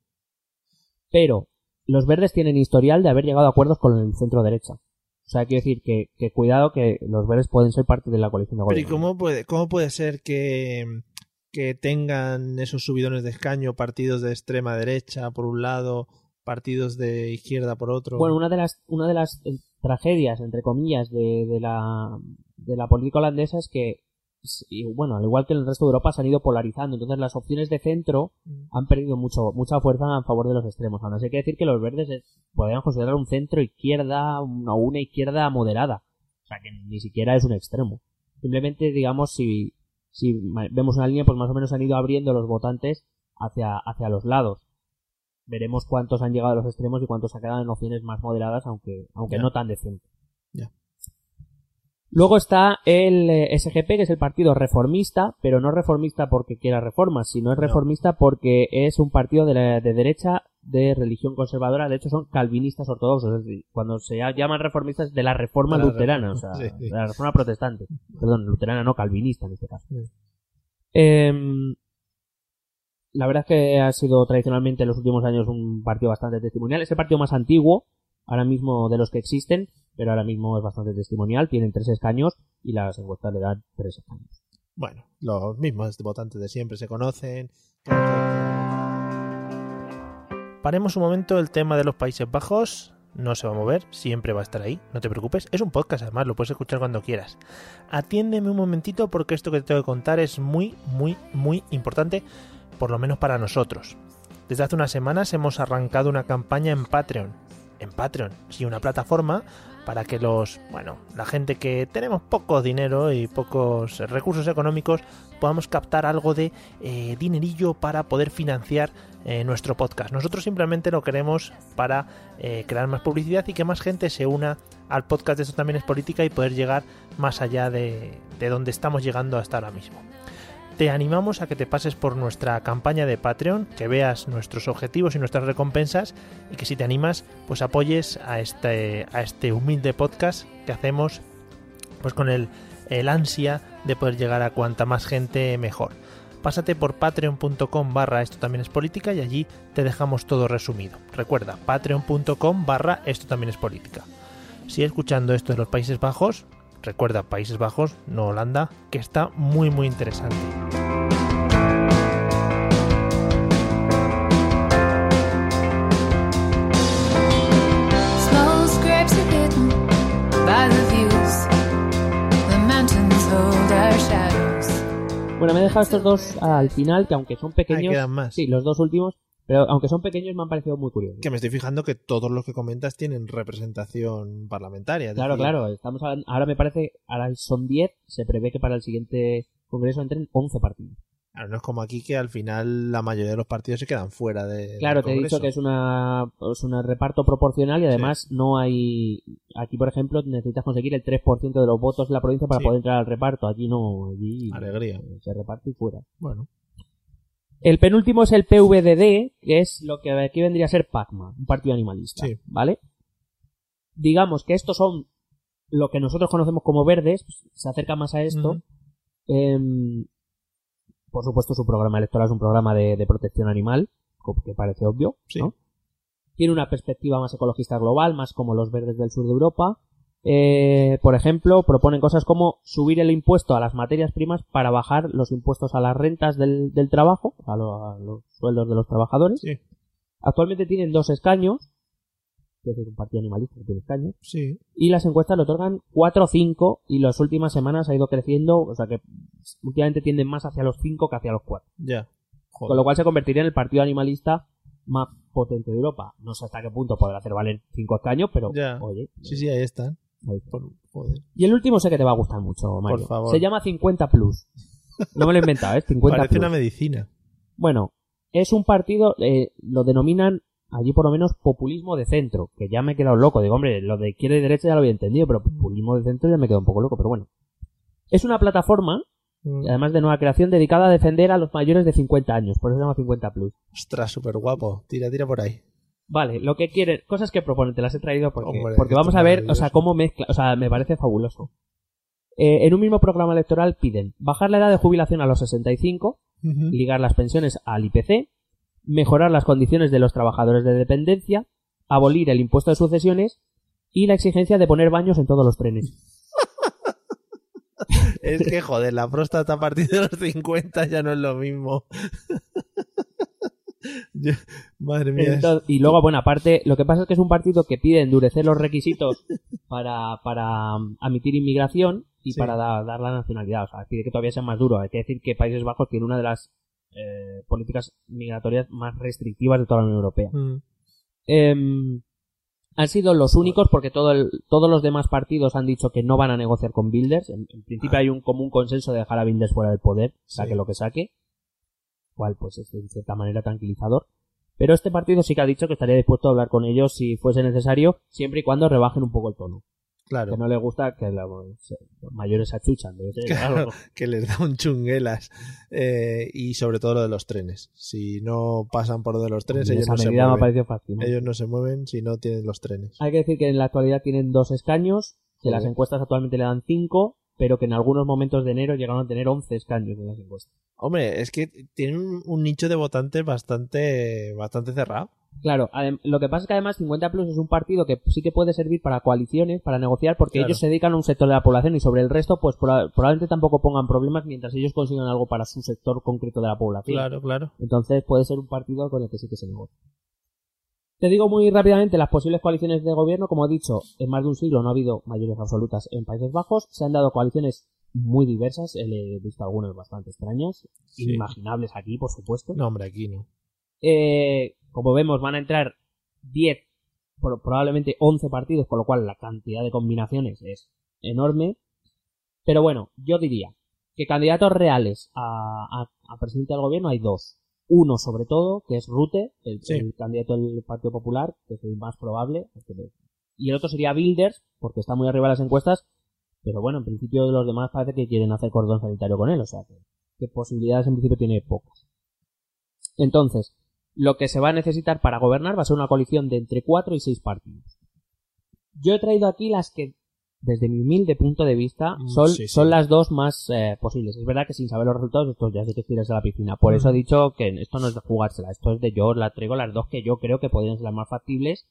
Pero los verdes tienen historial de haber llegado a acuerdos con el centro derecha. O sea, quiero decir que, que cuidado que los verdes pueden ser parte de la coalición de Pero ¿y gobierno. cómo puede, cómo puede ser que, que tengan esos subidones de escaño partidos de extrema derecha por un lado, partidos de izquierda por otro? Bueno, una de las, una de las eh, tragedias, entre comillas, de, de la, de la política holandesa es que, y bueno, al igual que en el resto de Europa, se han ido polarizando. Entonces las opciones de centro han perdido mucho, mucha fuerza a favor de los extremos. Aún así hay que decir que los verdes es- podrían considerar un centro izquierda, una, una izquierda moderada. O sea, que ni siquiera es un extremo. Simplemente, digamos, si, si vemos una línea, pues más o menos han ido abriendo los votantes hacia, hacia los lados. Veremos cuántos han llegado a los extremos y cuántos se quedado en opciones más moderadas, aunque, aunque no tan de centro. Ya. Luego está el eh, SGP, que es el partido reformista, pero no reformista porque quiera reformas, sino es reformista porque es un partido de, la- de derecha de religión conservadora. De hecho, son calvinistas ortodoxos. Es decir, cuando se llaman reformistas de la reforma la luterana, reforma, o sea, sí, sí. de la reforma protestante. Perdón, luterana no, calvinista en este caso. Sí. Em, la verdad es que ha sido tradicionalmente en los últimos años un partido bastante testimonial. Es el partido más antiguo, ahora mismo de los que existen, pero ahora mismo es bastante testimonial. Tienen tres escaños y las encuestas le dan tres escaños. Bueno, los mismos votantes de siempre se conocen. Paremos un momento el tema de los Países Bajos. No se va a mover, siempre va a estar ahí, no te preocupes. Es un podcast, además, lo puedes escuchar cuando quieras. Atiéndeme un momentito porque esto que te tengo que contar es muy, muy, muy importante, por lo menos para nosotros. Desde hace unas semanas hemos arrancado una campaña en Patreon. En Patreon, sí, una plataforma para que los, bueno, la gente que tenemos poco dinero y pocos recursos económicos podamos captar algo de eh, dinerillo para poder financiar eh, nuestro podcast. Nosotros simplemente lo queremos para eh, crear más publicidad y que más gente se una al podcast de Esto también es política y poder llegar más allá de, de donde estamos llegando hasta ahora mismo. Te animamos a que te pases por nuestra campaña de Patreon, que veas nuestros objetivos y nuestras recompensas y que si te animas, pues apoyes a este, a este humilde podcast que hacemos pues con el el ansia de poder llegar a cuanta más gente mejor. Pásate por patreon.com barra esto también es política y allí te dejamos todo resumido. Recuerda, patreon.com barra esto también es política. Sigue escuchando esto de los Países Bajos, recuerda Países Bajos, no Holanda, que está muy muy interesante. Bueno, me he dejado estos dos al final, que aunque son pequeños... quedan más. Sí, los dos últimos, pero aunque son pequeños me han parecido muy curiosos. Que me estoy fijando que todos los que comentas tienen representación parlamentaria. Claro, decir, claro, estamos hablando, ahora me parece, ahora son 10, se prevé que para el siguiente congreso entren 11 partidos. Claro, no es como aquí que al final la mayoría de los partidos se quedan fuera de. Claro, te he dicho que es una es un reparto proporcional y además no hay aquí por ejemplo necesitas conseguir el 3% de los votos de la provincia para Sí. poder entrar al reparto, allí no, allí Alegría. se reparte y fuera. Bueno, El penúltimo es el PVDD, que es lo que aquí vendría a ser PACMA, un partido animalista, Sí. ¿vale? Digamos que estos son lo que nosotros conocemos como verdes, pues, se acerca más a esto. Em, por supuesto, su programa electoral es un programa de, de protección animal, que parece obvio, Sí. ¿no? Tiene una perspectiva más ecologista global, más como los verdes del sur de Europa. Eh, por ejemplo, proponen cosas como subir el impuesto a las materias primas para bajar los impuestos a las rentas del, del trabajo, a, lo- a los sueldos de los trabajadores. sí, Actualmente tienen dos escaños, que es un partido animalista que tiene escaños, sí. y las encuestas le otorgan 4 o 5 y las últimas semanas ha ido creciendo, o sea que últimamente tienden más hacia los 5 que hacia los 4. Ya. Joder. Con lo cual se convertiría en el partido animalista más potente de Europa. No sé hasta qué punto podrá hacer valer 5 escaños, pero Ya. oye. Sí, sí, ahí están. ahí está. Por- joder. Y el último sé que te va a gustar mucho, Mario. Por favor. Se llama 50 Plus. No me lo he inventado, ¿eh? 50 Parece Plus. una medicina. Bueno, es un partido, eh, lo denominan allí por lo menos populismo de centro, que ya me he quedado loco. Digo, hombre, lo de izquierda y derecha ya lo había entendido, pero populismo de centro ya me quedo un poco loco, pero bueno. Es una plataforma, Mm. además de nueva creación, dedicada a defender a los mayores de 50 años, por eso se llama 50 Plus. Ostras, súper guapo. Tira, tira por ahí. Vale, lo que quieren, cosas que proponen, te las he traído porque, Hombre, porque vamos a ver, o sea, cómo mezcla, o sea, me parece fabuloso. Eh, en un mismo programa electoral piden bajar la edad de jubilación a los 65, Ujú. ligar las pensiones al IPC, mejorar las condiciones de los trabajadores de dependencia, abolir el impuesto de sucesiones y la exigencia de poner baños en todos los trenes. Es que, joder, la próstata a partir de los 50 ya no es lo mismo. Yo- Madre mía. Entonces- y luego, bueno, aparte, lo que pasa es que es un partido que pide endurecer los requisitos para, para um, admitir inmigración y Sí. para da- dar la nacionalidad. O sea, pide que todavía sea más duro. Hay que decir que Países Bajos tiene una de las eh, políticas migratorias más restrictivas de toda la Unión Europea. Mm. Em, han sido los únicos porque todo el- todos los demás partidos han dicho que no van a negociar con Builders. En, en principio hay un común consenso de dejar a Builders fuera del poder, saque Sí. lo que saque. Cual pues es en cierta manera tranquilizador. Pero este partido sí que ha dicho que estaría dispuesto a hablar con ellos si fuese necesario, siempre y cuando rebajen un poco el tono. Claro. Que no le gusta que los mayores se achuchan. debe ser Claro, algo. que les da un chunguelas. Eh, y sobre todo lo de los trenes. Si no pasan por lo de los trenes, ellos no se mueven. Ellos no se mueven si no tienen los trenes. Hay que decir que en la actualidad tienen dos escaños, que las encuestas actualmente le dan cinco, pero que en algunos momentos de enero llegaron a tener 11 escaños en las encuestas. Hombre, es que tienen un, un nicho de votantes bastante, bastante cerrado. Claro, lo que pasa es que además 50 Plus es un partido que sí que puede servir para coaliciones, para negociar, porque Claro. ellos se dedican a un sector de la población y sobre el resto, pues proba- probablemente tampoco pongan problemas mientras ellos consigan algo para su sector concreto de la población. Claro, claro. Entonces puede ser un partido con el que sí que se negocia. Te digo muy rápidamente las posibles coaliciones de gobierno. Como he dicho, en más de un siglo no ha habido mayorías absolutas en Países Bajos. Se han dado coaliciones muy diversas. He visto algunas bastante extrañas. Sí. Inimaginables aquí, por supuesto. No, hombre, aquí no. Eh, como vemos, van a entrar 10, pro- probablemente 11 partidos, con lo cual la cantidad de combinaciones es enorme. Pero bueno, yo diría que candidatos reales a, a- a presidente del gobierno hay dos. Uno, sobre todo, que es Rute, el, Sí. el candidato del Partido Popular, que es el más probable. Y el otro sería Bilders, porque está muy arriba de las encuestas. Pero bueno, en principio los demás parece que quieren hacer cordón sanitario con él, o sea que, que posibilidades en principio tiene pocas. Entonces, lo que se va a necesitar para gobernar va a ser una coalición de entre 4 y 6 partidos. Yo he traído aquí las que desde mi humilde punto de vista, Mm, son, sí, sí. son las dos más eh, posibles. Es verdad que sin saber los resultados, esto ya sí que tiras a la piscina. Por Mm. eso he dicho que esto no es de jugársela, esto es de yo la traigo las dos que yo creo que podrían ser las más factibles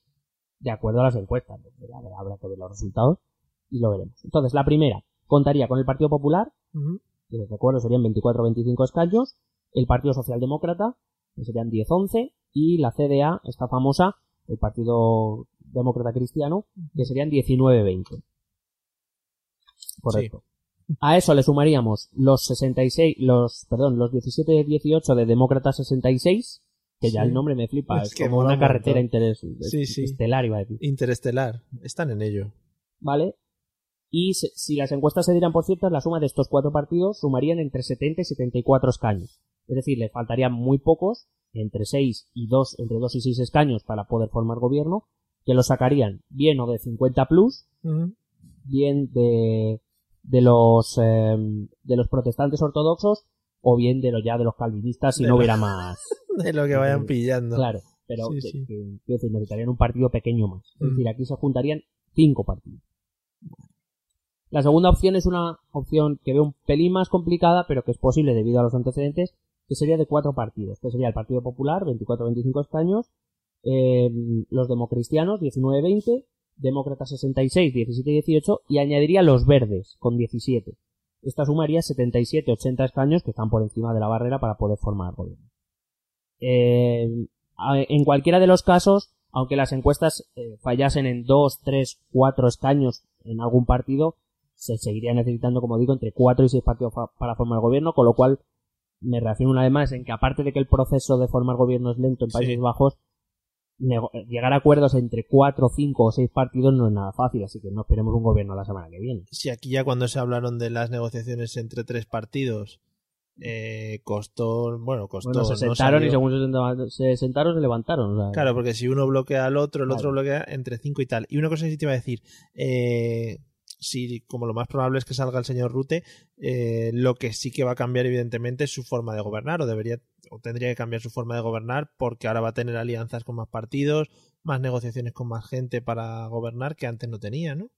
de acuerdo a las encuestas. Ver, habrá que ver los resultados y lo veremos. Entonces, la primera, contaría con el Partido Popular, que les recuerdo serían 24 o 25 escaños, el Partido Socialdemócrata, que serían 10-11, y la CDA, esta famosa, el Partido Demócrata Cristiano, que serían 19-20. Correcto. A eso le sumaríamos los 66, los, perdón, los 17-18 de Demócrata 66, que ya Sí. el nombre me flipa, Es es, que como una un carretera interes, Sí, estelar, iba a decir. Interestelar. Están en ello. ¿vale? Y se- si las encuestas se dieran por ciertas, la suma de estos cuatro partidos sumarían entre 70 y 74 escaños. Es decir, le faltarían muy pocos, entre 6 y 2, entre 2 y 6 escaños para poder formar gobierno, que los sacarían bien o de 50 plus, bien de, de los, eh, de los protestantes ortodoxos, o bien de los ya de los calvinistas si De no lo- hubiera más. De lo que vayan pillando. Claro, pero Sí, que- sí. que- quiero decir, necesitarían un partido pequeño más. Es Mm. decir, aquí se juntarían cinco partidos. La segunda opción es una opción que veo un pelín más complicada, pero que es posible debido a los antecedentes, que sería de cuatro partidos. Que sería el Partido Popular, 24-25 escaños, eh, los democristianos, 19-20, Demócratas 66, 17-18, y añadiría los verdes, con 17. Esta sumaría 77-80 escaños que están por encima de la barrera para poder formar gobierno. Eh, en cualquiera de los casos, aunque las encuestas eh, fallasen en 2, 3, 4 escaños en algún partido, se seguiría necesitando, como digo, entre 4 y 6 partidos para formar gobierno, con lo cual me reafirmo una vez más en que aparte de que el proceso de formar gobierno es lento en Países Sí. Bajos, llegar a acuerdos entre 4, 5 o 6 partidos no es nada fácil, así que no esperemos un gobierno la semana que viene. Si aquí ya cuando se hablaron de las negociaciones entre tres partidos, eh, costó, bueno, costó. Bueno, se no sentaron y según se sentaron, se sentaron, se levantaron. o sea, Claro, porque si uno bloquea al otro, el otro bloquea entre cinco y tal. Y una cosa que sí te iba a decir, eh, si como lo más probable es que salga el señor Rute, eh, lo que sí que va a cambiar evidentemente es su forma de gobernar, o debería, o tendría que cambiar su forma de gobernar, porque ahora va a tener alianzas con más partidos, más negociaciones con más gente para gobernar que antes no tenía, ¿no?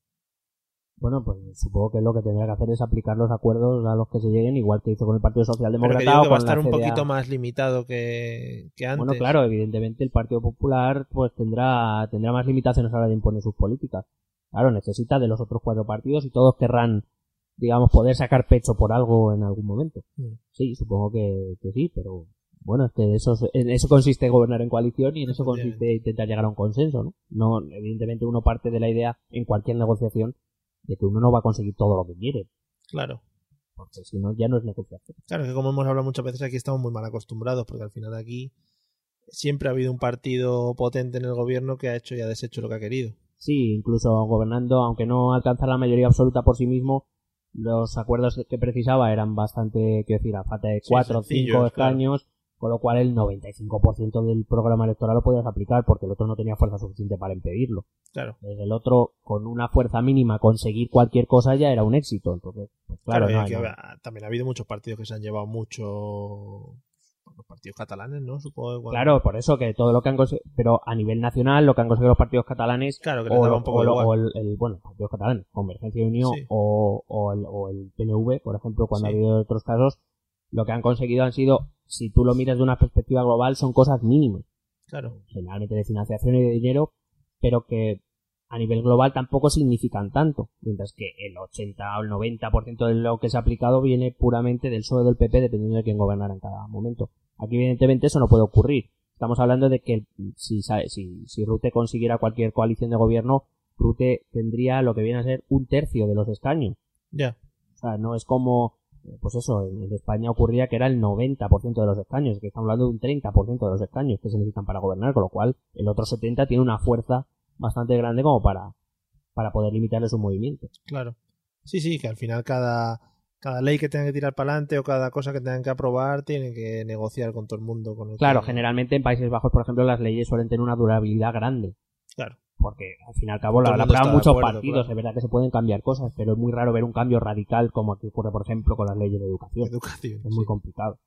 Bueno, pues supongo que lo que tendrá que hacer es aplicar los acuerdos a los que se lleguen, igual que hizo con el Partido Pero Socialdemócrata que digo o que va a estar un poquito más limitado que, que antes. Bueno, claro, evidentemente el Partido Popular pues tendrá tendrá más limitaciones a la hora de imponer sus políticas. Claro, necesita de los otros cuatro partidos y todos querrán, digamos, poder sacar pecho por algo en algún momento. Mm. Sí, supongo que, que sí, pero bueno, es que eso, es- en eso consiste gobernar en coalición y en eso consiste intentar llegar a un consenso, ¿no? No, evidentemente uno parte de la idea en cualquier negociación de que uno no va a conseguir todo lo que quiere, Claro. porque si no ya no es negociación. Claro, que como hemos hablado muchas veces aquí estamos muy mal acostumbrados, porque al final aquí siempre ha habido un partido potente en el gobierno que ha hecho y ha deshecho lo que ha querido. Sí, incluso gobernando, aunque no alcanzara la mayoría absoluta por sí mismo, los acuerdos que precisaba eran bastante, quiero decir, a falta de cuatro o cinco claro. escaños, con lo cual el 95% del programa electoral lo podías aplicar porque el otro no tenía fuerza suficiente para impedirlo. Claro. Desde el otro, con una fuerza mínima, conseguir cualquier cosa ya era un éxito. Entonces, pues claro, Claro, y no, aquí no. ha- también ha habido muchos partidos que se han llevado mucho. Los partidos catalanes, ¿no? Supongo que cuando- Claro, por eso que todo lo que han conseguido, pero a nivel nacional, lo que han conseguido los partidos catalanes, Claro, que les o, daba un poco o el, el- bueno, partidos catalanes, Convergencia y Unión, Sí. o, o, el, o el PNV, por ejemplo, cuando Sí. ha habido otros casos, lo que han conseguido han sido, si tú lo miras de una perspectiva global, son cosas mínimas, Claro. generalmente de financiación y de dinero, pero que a nivel global tampoco significan tanto, mientras que el 80 o el 90% de lo que se ha aplicado viene puramente del PSOE del PP, dependiendo de quién gobernara en cada momento. Aquí, evidentemente, eso no puede ocurrir. Estamos hablando de que si, si, si Rute consiguiera cualquier coalición de gobierno, Rute tendría lo que viene a ser un tercio de los escaños. Ya. O sea, no es como, eh, pues eso, en, en España ocurría que era el 90% de los escaños, que estamos hablando de un 30% de los escaños que se necesitan para gobernar, con lo cual el otro 70% tiene una fuerza bastante grande como para, para poder limitarle sus movimientos. Claro. Sí, sí, que al final cada, cada ley que tengan que tirar para adelante o cada cosa que tengan que aprobar tienen que negociar con todo el mundo. Con el Claro, que- generalmente en Países Bajos, por ejemplo, las leyes suelen tener una durabilidad grande. Claro. Porque al fin y al cabo la, aprueban muchos acuerdo, partidos, claro. es verdad que se pueden cambiar cosas, pero es muy raro ver un cambio radical como aquí ocurre, por ejemplo, con las leyes de educación. Educación. Es muy complicado.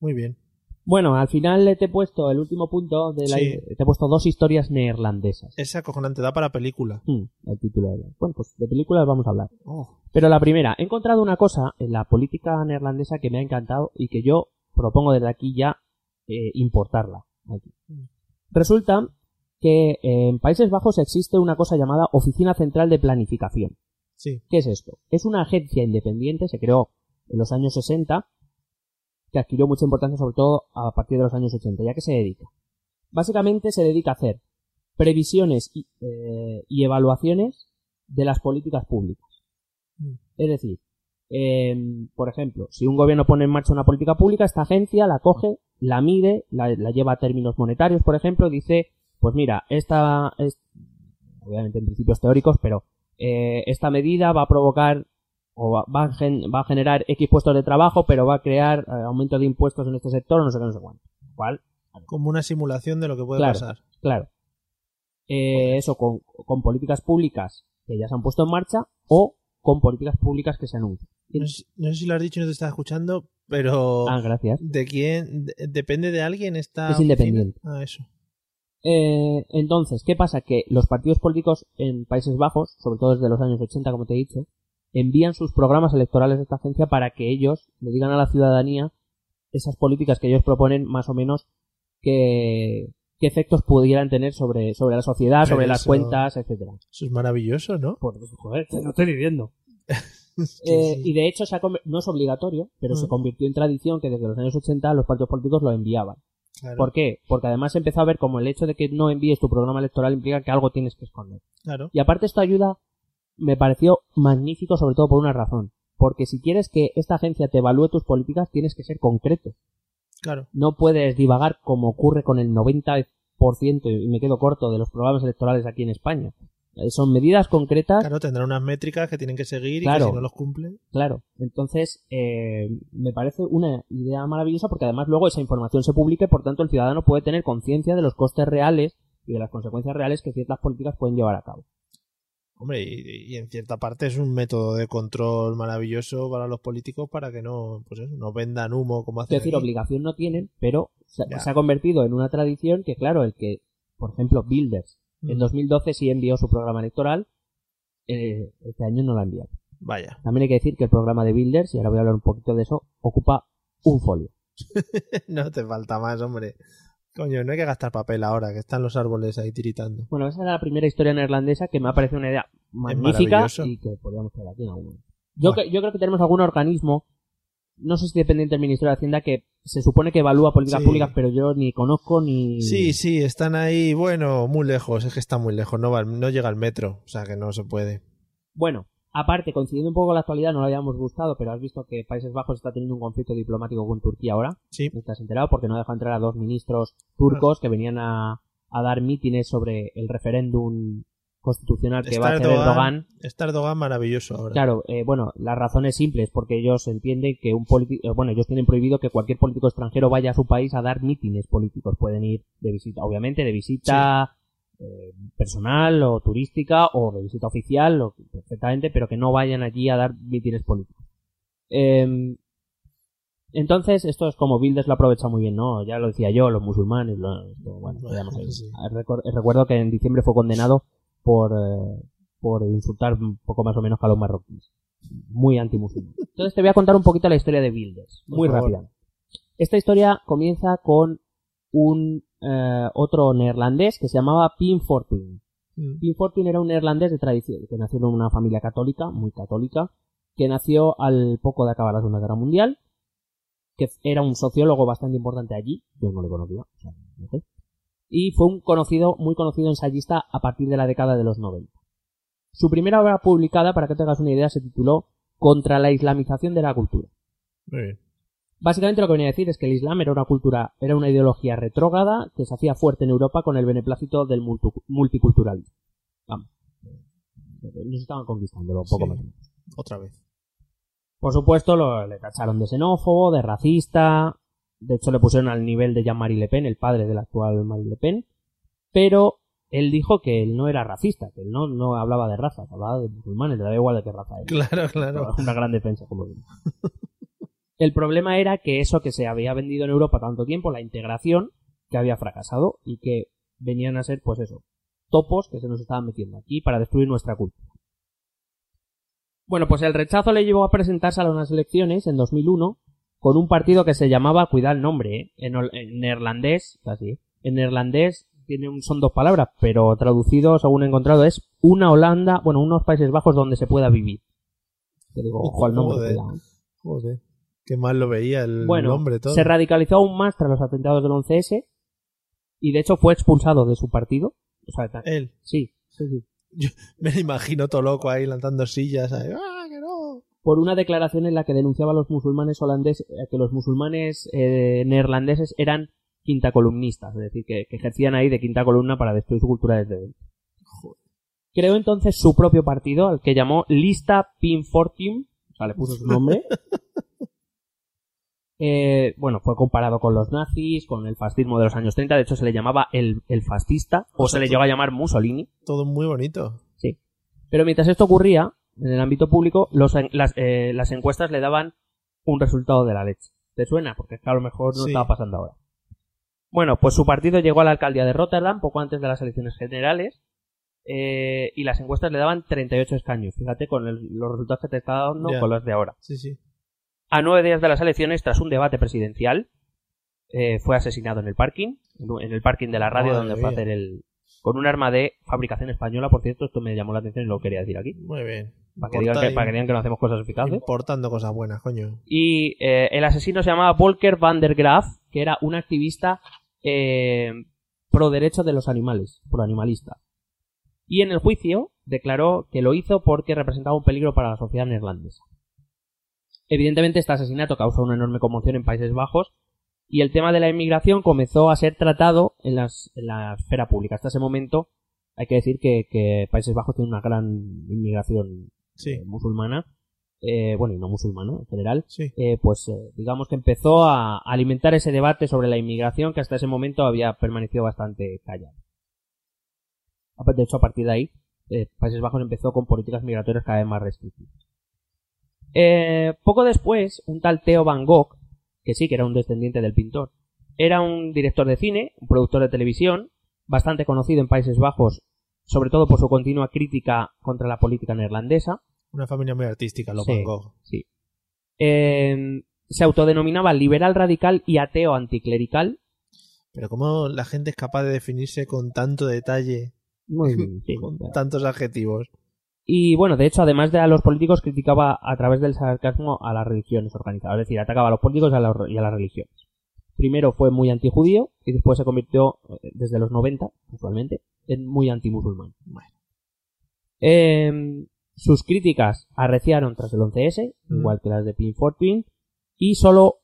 Muy bien. Bueno, al final te he puesto el último punto de la... Sí. Te he puesto dos historias neerlandesas. Es acojonante, da para película. Hmm, el título de la- Bueno, pues de películas vamos a hablar. Oh, Pero la primera, he encontrado una cosa en la política neerlandesa que me ha encantado y que yo propongo desde aquí ya eh, importarla. aquí. Resulta que en Países Bajos existe una cosa llamada Oficina Central de Planificación. sí. ¿Qué es esto? Es una agencia independiente, se creó en los años 60, que adquirió mucha importancia sobre todo a partir de los años 80. ¿Ya que se dedica? Básicamente se dedica a hacer previsiones y, eh, y evaluaciones de las políticas públicas. Mm. Es decir, em, por ejemplo, si un gobierno pone en marcha una política pública, esta agencia la coge, la mide, la, la lleva a términos monetarios, por ejemplo, dice, pues mira, esta es, obviamente en principios teóricos, pero eh, esta medida va a provocar o va, va a gen- va a generar X puestos de trabajo, pero va a crear eh, aumento de impuestos en este sector, no sé qué, no sé cuánto. ¿Cuál? Como una simulación de lo que puede Claro. pasar. Claro. Eh, eso con, con políticas públicas que ya se han puesto en marcha o con políticas públicas que se anuncian. No sé, no sé si lo has dicho y no te estás escuchando, pero Ah, gracias. ¿de quién? de- ¿Depende de alguien esta Es independiente. Ah, eso. Eh, entonces, ¿qué pasa? Que los partidos políticos en Países Bajos, sobre todo desde los años 80, como te he dicho, envían sus programas electorales a esta agencia para que ellos le digan a la ciudadanía esas políticas que ellos proponen, más o menos, que, qué efectos pudieran tener sobre, sobre la sociedad, Pero sobre las cuentas, etcétera. Eso es maravilloso, ¿no? Por, joder, te lo estoy diciendo. Es que Eh, sí. Y de hecho se ha no es obligatorio, pero se Mm. convirtió en tradición que desde los años 80 los partidos políticos lo enviaban. Claro, ¿Por qué? Porque además se empezó a ver como el hecho de que no envíes tu programa electoral implica que algo tienes que esconder. claro. Y aparte esto ayuda, me pareció magnífico sobre todo por una razón. Porque si quieres que esta agencia te evalúe tus políticas, tienes que ser concreto. Claro. No puedes divagar como ocurre con el 90% y me quedo corto de los programas electorales aquí en España. Eh, Son medidas concretas Claro, tendrá unas métricas que tienen que seguir y que si no los cumplen. Claro, entonces eh, me parece una idea maravillosa porque además luego esa información se publica y por tanto el ciudadano puede tener conciencia de los costes reales y de las consecuencias reales que ciertas políticas pueden llevar a cabo. Hombre, y, y en cierta parte es un método de control maravilloso para los políticos para que no, pues eso, no vendan humo como hacen Es decir, aquí. obligación no tienen, pero se, ha convertido en una tradición que, claro, el que, por ejemplo, Builders en Mm. 2012 sí envió su programa electoral, eh, este año no lo ha enviado. Vaya. También hay que decir que el programa de Builders, y ahora voy a hablar un poquito de eso, ocupa un folio. no te falta más, hombre. Coño, no hay que gastar papel ahora, que están los árboles ahí tiritando. Bueno, esa era la primera historia neerlandesa que me ha parecido una idea magnífica y que podríamos traer aquí en algún. Yo, Bueno. que- yo creo que tenemos algún organismo, no sé si dependiente del Ministerio de Hacienda, que se supone que evalúa políticas Sí. públicas, pero yo ni conozco ni... Sí, sí, están ahí, bueno, muy lejos, es que está muy lejos, no, va, no llega al metro, o sea que no se puede. Bueno, aparte, coincidiendo un poco con la actualidad, no lo habíamos gustado, pero has visto que Países Bajos está teniendo un conflicto diplomático con Turquía ahora. Sí, ¿No estás enterado? Porque no dejó entrar a dos ministros turcos que venían a, a dar mítines sobre el referéndum constitucional que va a hacer Erdogan. está Erdogan maravilloso ahora. Claro, eh, bueno, la razón es simple, es porque ellos entienden que un político, bueno, ellos tienen prohibido que cualquier político extranjero vaya a su país a dar mítines políticos. Pueden ir de visita, obviamente, de visita eh, personal o turística o de visita oficial, o, perfectamente, pero que no vayan allí a dar mítines políticos. Eh, entonces, esto es como Bildes lo aprovecha muy bien, ¿no? Ya lo decía yo, los musulmanes, lo- esto, bueno, Bueno, ya no sé. sí. Recor- Recuerdo que en diciembre fue condenado por, eh, por insultar un poco más o menos a los marroquíes. Muy antimusulmán. Entonces te voy a contar un poquito la historia de Bildes, muy rápida. Esta historia comienza con un eh, otro neerlandés que se llamaba Pim Fortuyn. Mm. Pim Fortuyn era un neerlandés de tradición, que nació en una familia católica, muy católica, que nació al poco de acabar la Segunda Guerra Mundial, que era un sociólogo bastante importante allí, yo no le conocía, o sea, no sé, y fue un conocido, muy conocido ensayista a partir de la década de los 90. Su primera obra publicada, para que te hagas una idea, se tituló Contra la islamización de la cultura. Muy bien. Básicamente lo que venía a decir es que el Islam era una cultura, era una ideología retrógrada que se hacía fuerte en Europa con el beneplácito del multiculturalismo. Vamos. Nos estaban conquistando un poco Sí. más. Otra vez. Por supuesto, lo, le tacharon de xenófobo, de racista. De hecho, le pusieron al nivel de Jean-Marie Le Pen, el padre del actual Marie Le Pen. Pero él dijo que él no era racista, que él no, no hablaba de razas, hablaba de musulmanes, le da igual de qué raza era. Claro, claro. Una gran defensa, como digo. El problema era que eso que se había vendido en Europa tanto tiempo, la integración, que había fracasado y que venían a ser, pues eso, topos que se nos estaban metiendo aquí para destruir nuestra cultura. Bueno, pues el rechazo le llevó a presentarse a unas elecciones en 2001 con un partido que se llamaba, cuidado el nombre, ¿eh? en, neerlandés, casi, en neerlandés tiene un, son dos palabras, pero traducido, según he encontrado, es una Holanda, bueno, unos Países Bajos donde se pueda vivir. Te digo, ojo al nombre, Joder. cuidado. Joder. Qué mal lo veía el Bueno, nombre todo. se radicalizó aún más tras los atentados del 11S y de hecho fue expulsado de su partido. O sea, Él. sí, sí, sí. Me lo imagino todo loco ahí lanzando sillas. ahí, ¡Ah, que no! Por una declaración en la que denunciaba a los musulmanes holandeses, eh, que los musulmanes eh, neerlandeses eran quinta columnistas, es decir, que, que ejercían ahí de quinta columna para destruir su cultura desde dentro. Creó entonces su propio partido, al que llamó Lista Pinfortium, o sea, le puso su nombre. Eh, bueno, fue comparado con los nazis, con el fascismo de los años 30, de hecho se le llamaba el, el fascista, o se le llegó a llamar Mussolini. Todo muy bonito. Sí. Pero mientras esto ocurría, en el ámbito público, los, las, eh, las encuestas le daban un resultado de la leche. ¿Te suena? Porque es que a lo mejor no Sí. estaba pasando ahora. Bueno, pues su partido llegó a la alcaldía de Rotterdam poco antes de las elecciones generales eh, y las encuestas le daban 38 escaños. Fíjate con el- los resultados que te está dando Ya. con los de ahora. Sí, sí. A nueve días de las elecciones, tras un debate presidencial, eh, fue asesinado en el parking, en el parking de la radio Madre donde fue a hacer el... con un arma de fabricación española, por cierto, esto me llamó la atención y lo quería decir aquí. Muy bien. Para que, digan que, para que digan que no hacemos cosas eficaces. Importando cosas buenas, coño. Y eh, el asesino se llamaba Volker van der Graaf, que era un activista eh, pro derechos de los animales, pro animalista. Y en el juicio declaró que lo hizo porque representaba un peligro para la sociedad neerlandesa. Evidentemente este asesinato causó una enorme conmoción en Países Bajos y el tema de la inmigración comenzó a ser tratado en, las- en la esfera pública. Hasta ese momento hay que decir que, que Países Bajos tiene una gran inmigración Sí, eh, musulmana, eh, bueno, y no musulmana en general, sí. eh, pues eh, digamos que empezó a alimentar ese debate sobre la inmigración que hasta ese momento había permanecido bastante callado. De hecho, a partir de ahí, Países Bajos empezó con políticas migratorias cada vez más restrictivas. Eh, poco después, un tal Theo Van Gogh, que sí que era un descendiente del pintor, era un director de cine, un productor de televisión, bastante conocido en Países Bajos, sobre todo por su continua crítica contra la política neerlandesa, Una familia muy artística, los Sí. Van Gogh. Sí. Eh, se autodenominaba liberal radical y ateo anticlerical. Pero cómo la gente es capaz de definirse con tanto detalle, Muy bien, sí. con tantos adjetivos. Y bueno, de hecho, además de a los políticos, criticaba a través del sarcasmo a las religiones organizadas. Es decir, atacaba a los políticos y a, los- y a las religiones. Primero fue muy antijudío y después se convirtió, eh, desde los 90, casualmente, en muy antimusulmán. Eh, sus críticas arreciaron tras el 11S, Mm. igual que las de Pin for Pin, y solo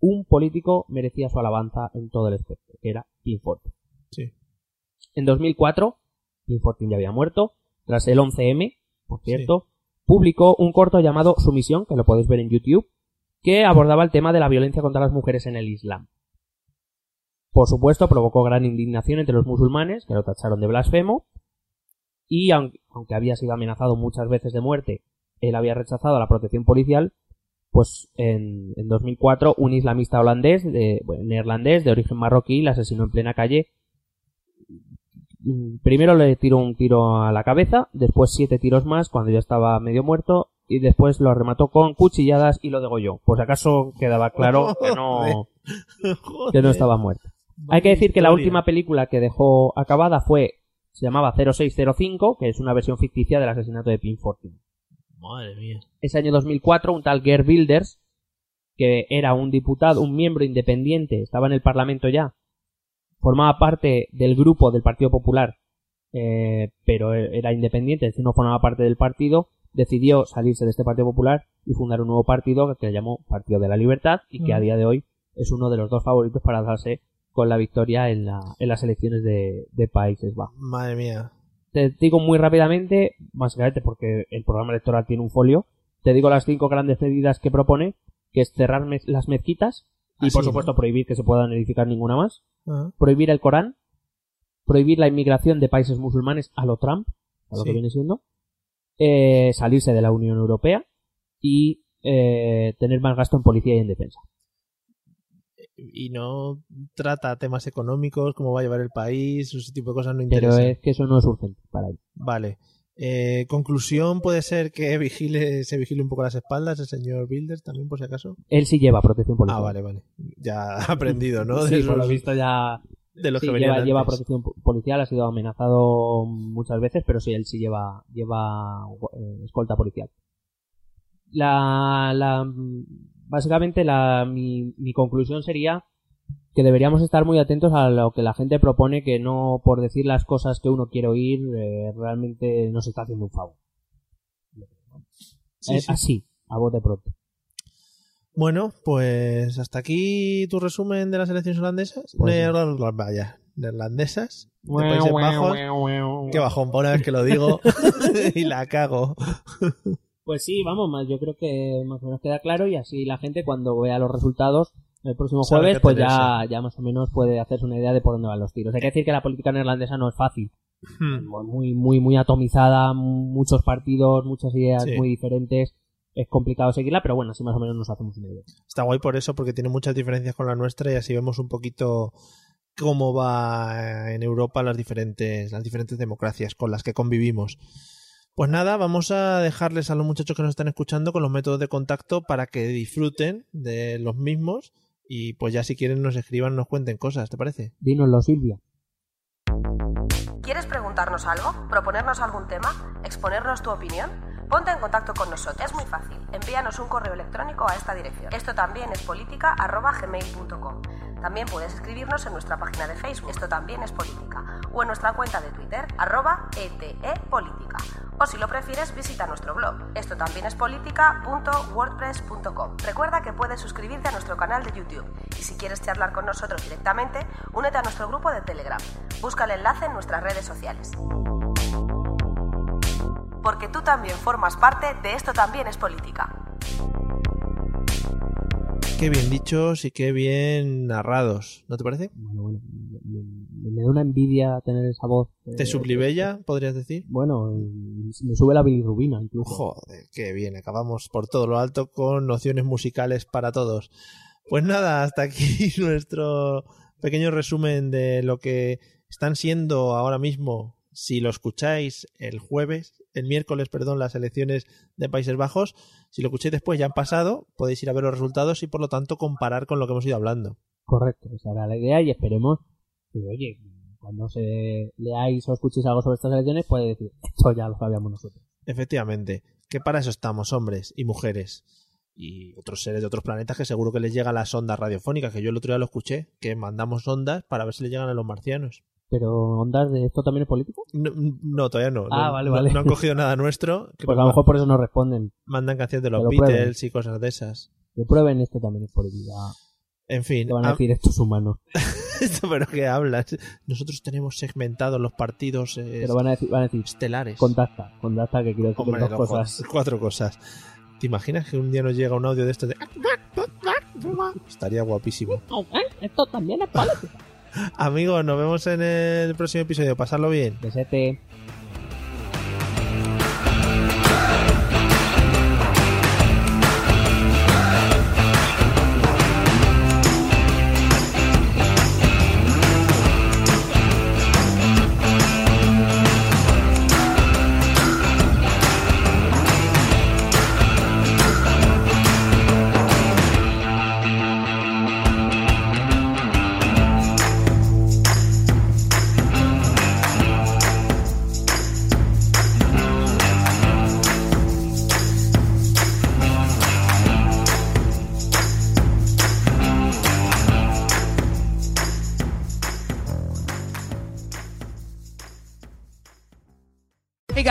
un político merecía su alabanza en todo el espectro, que era Pin Fortuyn. Sí. En 2004, Pin Fortuyn ya había muerto, tras el 11M, por cierto, publicó un corto llamado Sumisión, que lo podéis ver en YouTube, que abordaba el tema de la violencia contra las mujeres en el Islam. Por supuesto, provocó gran indignación entre los musulmanes, que lo tacharon de blasfemo, y aunque, aunque había sido amenazado muchas veces de muerte, él había rechazado la protección policial, pues en, en 2004 un islamista holandés, de, bueno, neerlandés, de origen marroquí, le asesinó en plena calle. Mm, Primero le tiró un tiro a la cabeza, después siete tiros más cuando ya estaba medio muerto, y después lo remató con cuchilladas y lo degolló. Pues acaso quedaba claro que no, que no estaba muerto. Hay que decir que la última película que dejó acabada fue, se llamaba 0605, que es una versión ficticia del asesinato de Pin Fortune. Madre mía. Ese año 2004, un tal Gerd Wilders, que era un diputado, un miembro independiente, estaba en el Parlamento ya, formaba parte del grupo del Partido Popular, eh, pero era independiente, es decir, no formaba parte del partido, decidió salirse de este Partido Popular y fundar un nuevo partido que le llamó Partido de la Libertad y que a Mm. día de hoy es uno de los dos favoritos para darse con la victoria en, la- en las elecciones de, de Países Bajos. Madre mía. Te digo muy rápidamente, básicamente porque el programa electoral tiene un folio, te digo las cinco grandes medidas que propone, que es cerrar mez- las mezquitas y Así, por ¿no? supuesto prohibir que se puedan edificar ninguna más, Ah, prohibir el Corán, prohibir la inmigración de países musulmanes a lo Trump, a lo Sí. que viene siendo, eh, salirse de la Unión Europea y eh, tener más gasto en policía y en defensa. Y no trata temas económicos, cómo va a llevar el país, ese tipo de cosas no Pero interesan. es que eso no es urgente para él. Vale. Eh, conclusión puede ser que vigile, se vigile un poco las espaldas el señor Builders también, por si acaso. Él sí lleva protección policial. Ah, vale, vale. Ya ha aprendido, ¿no? Sí, de, por lo esos- visto ya de los sí, que lleva, lleva protección po- policial, ha sido amenazado muchas veces, pero sí, él sí lleva, lleva eh, escolta policial. La, la, básicamente la, mi, mi conclusión sería que deberíamos estar muy atentos a lo que la gente propone, que no por decir las cosas que uno quiere oír, eh, realmente nos está haciendo un favor. Sí, Eh, sí. Así, a bote pronto. Bueno, pues hasta aquí tu resumen de las elecciones holandesas. Pues vaya, neerlandesas. De Países Bajos. Qué bajón, por una vez que lo digo y la cago. Pues sí, vamos, más yo creo que más o menos queda claro y así la gente cuando vea los resultados el próximo jueves pues ya, ya más o menos puede hacerse una idea de por dónde van los tiros. Hay que decir que la política neerlandesa no es fácil, Hmm. muy muy muy atomizada, muchos partidos, muchas ideas Sí. muy diferentes, es complicado seguirla, pero bueno, así más o menos nos hacemos una idea. Está guay por eso, porque tiene muchas diferencias con la nuestra y así vemos un poquito cómo va en Europa las diferentes, las diferentes democracias con las que convivimos. Pues nada, vamos a dejarles a los muchachos que nos están escuchando con los métodos de contacto para que disfruten de los mismos y pues ya si quieren nos escriban, nos cuenten cosas, ¿te parece? Dínoslo, Silvia. ¿Quieres preguntarnos algo? ¿Proponernos algún tema? ¿Exponernos tu opinión? Ponte en contacto con nosotros. Es muy fácil. Envíanos un correo electrónico a esta dirección. Esto también es política.gmail.com. También puedes escribirnos en nuestra página de Facebook. Esto también es política. O en nuestra cuenta de Twitter, arroba etepolítica. O si lo prefieres, visita nuestro blog. Esto también es política.wordpress.com. Recuerda que puedes suscribirte a nuestro canal de YouTube. Y si quieres charlar con nosotros directamente, únete a nuestro grupo de Telegram. Busca el enlace en nuestras redes sociales. Porque tú también formas parte de Esto también es política. Qué bien dichos y qué bien narrados, ¿no te parece? Bueno, bueno, me- da una envidia tener esa voz. ¿Te eh, sublibella, podrías decir? Bueno, me sube la bilirrubina incluso. Joder, qué bien, acabamos por todo lo alto con nociones musicales para todos. Pues nada, hasta aquí nuestro pequeño resumen de lo que están siendo ahora mismo, si lo escucháis el jueves, el miércoles, perdón, las elecciones de Países Bajos. Si lo escucháis después ya han pasado, podéis ir a ver los resultados y por lo tanto comparar con lo que hemos ido hablando. Correcto, esa era la idea y esperemos que, oye, cuando se leáis o escuchéis algo sobre estas elecciones, puede decir, esto ya lo sabíamos nosotros. Efectivamente, que para eso estamos, hombres y mujeres. Y otros seres de otros planetas que seguro que les llegan las ondas radiofónicas, que yo el otro día lo escuché, que mandamos ondas para ver si le llegan a los marcianos. Pero, ¿ondas de esto también es político? No, no, todavía no. Ah, no, vale, no- vale. no han cogido nada nuestro. que Pues a lo mejor por eso nos responden. mandan canciones de los Beatles prueben. y cosas de esas. Que prueben esto también es política. En fin, Te van a decir estos humanos. pero ¿qué hablas? Nosotros tenemos segmentados los partidos eh, Pero van a decir, van a decir estelares. contacta, contacta que quiero decir Hombre, dos no cosas. cuatro cosas. ¿Te imaginas que un día nos llega un audio de esto de... Estaría guapísimo. Esto también es política. Amigos, nos vemos en el próximo episodio. Pasarlo bien. Besete.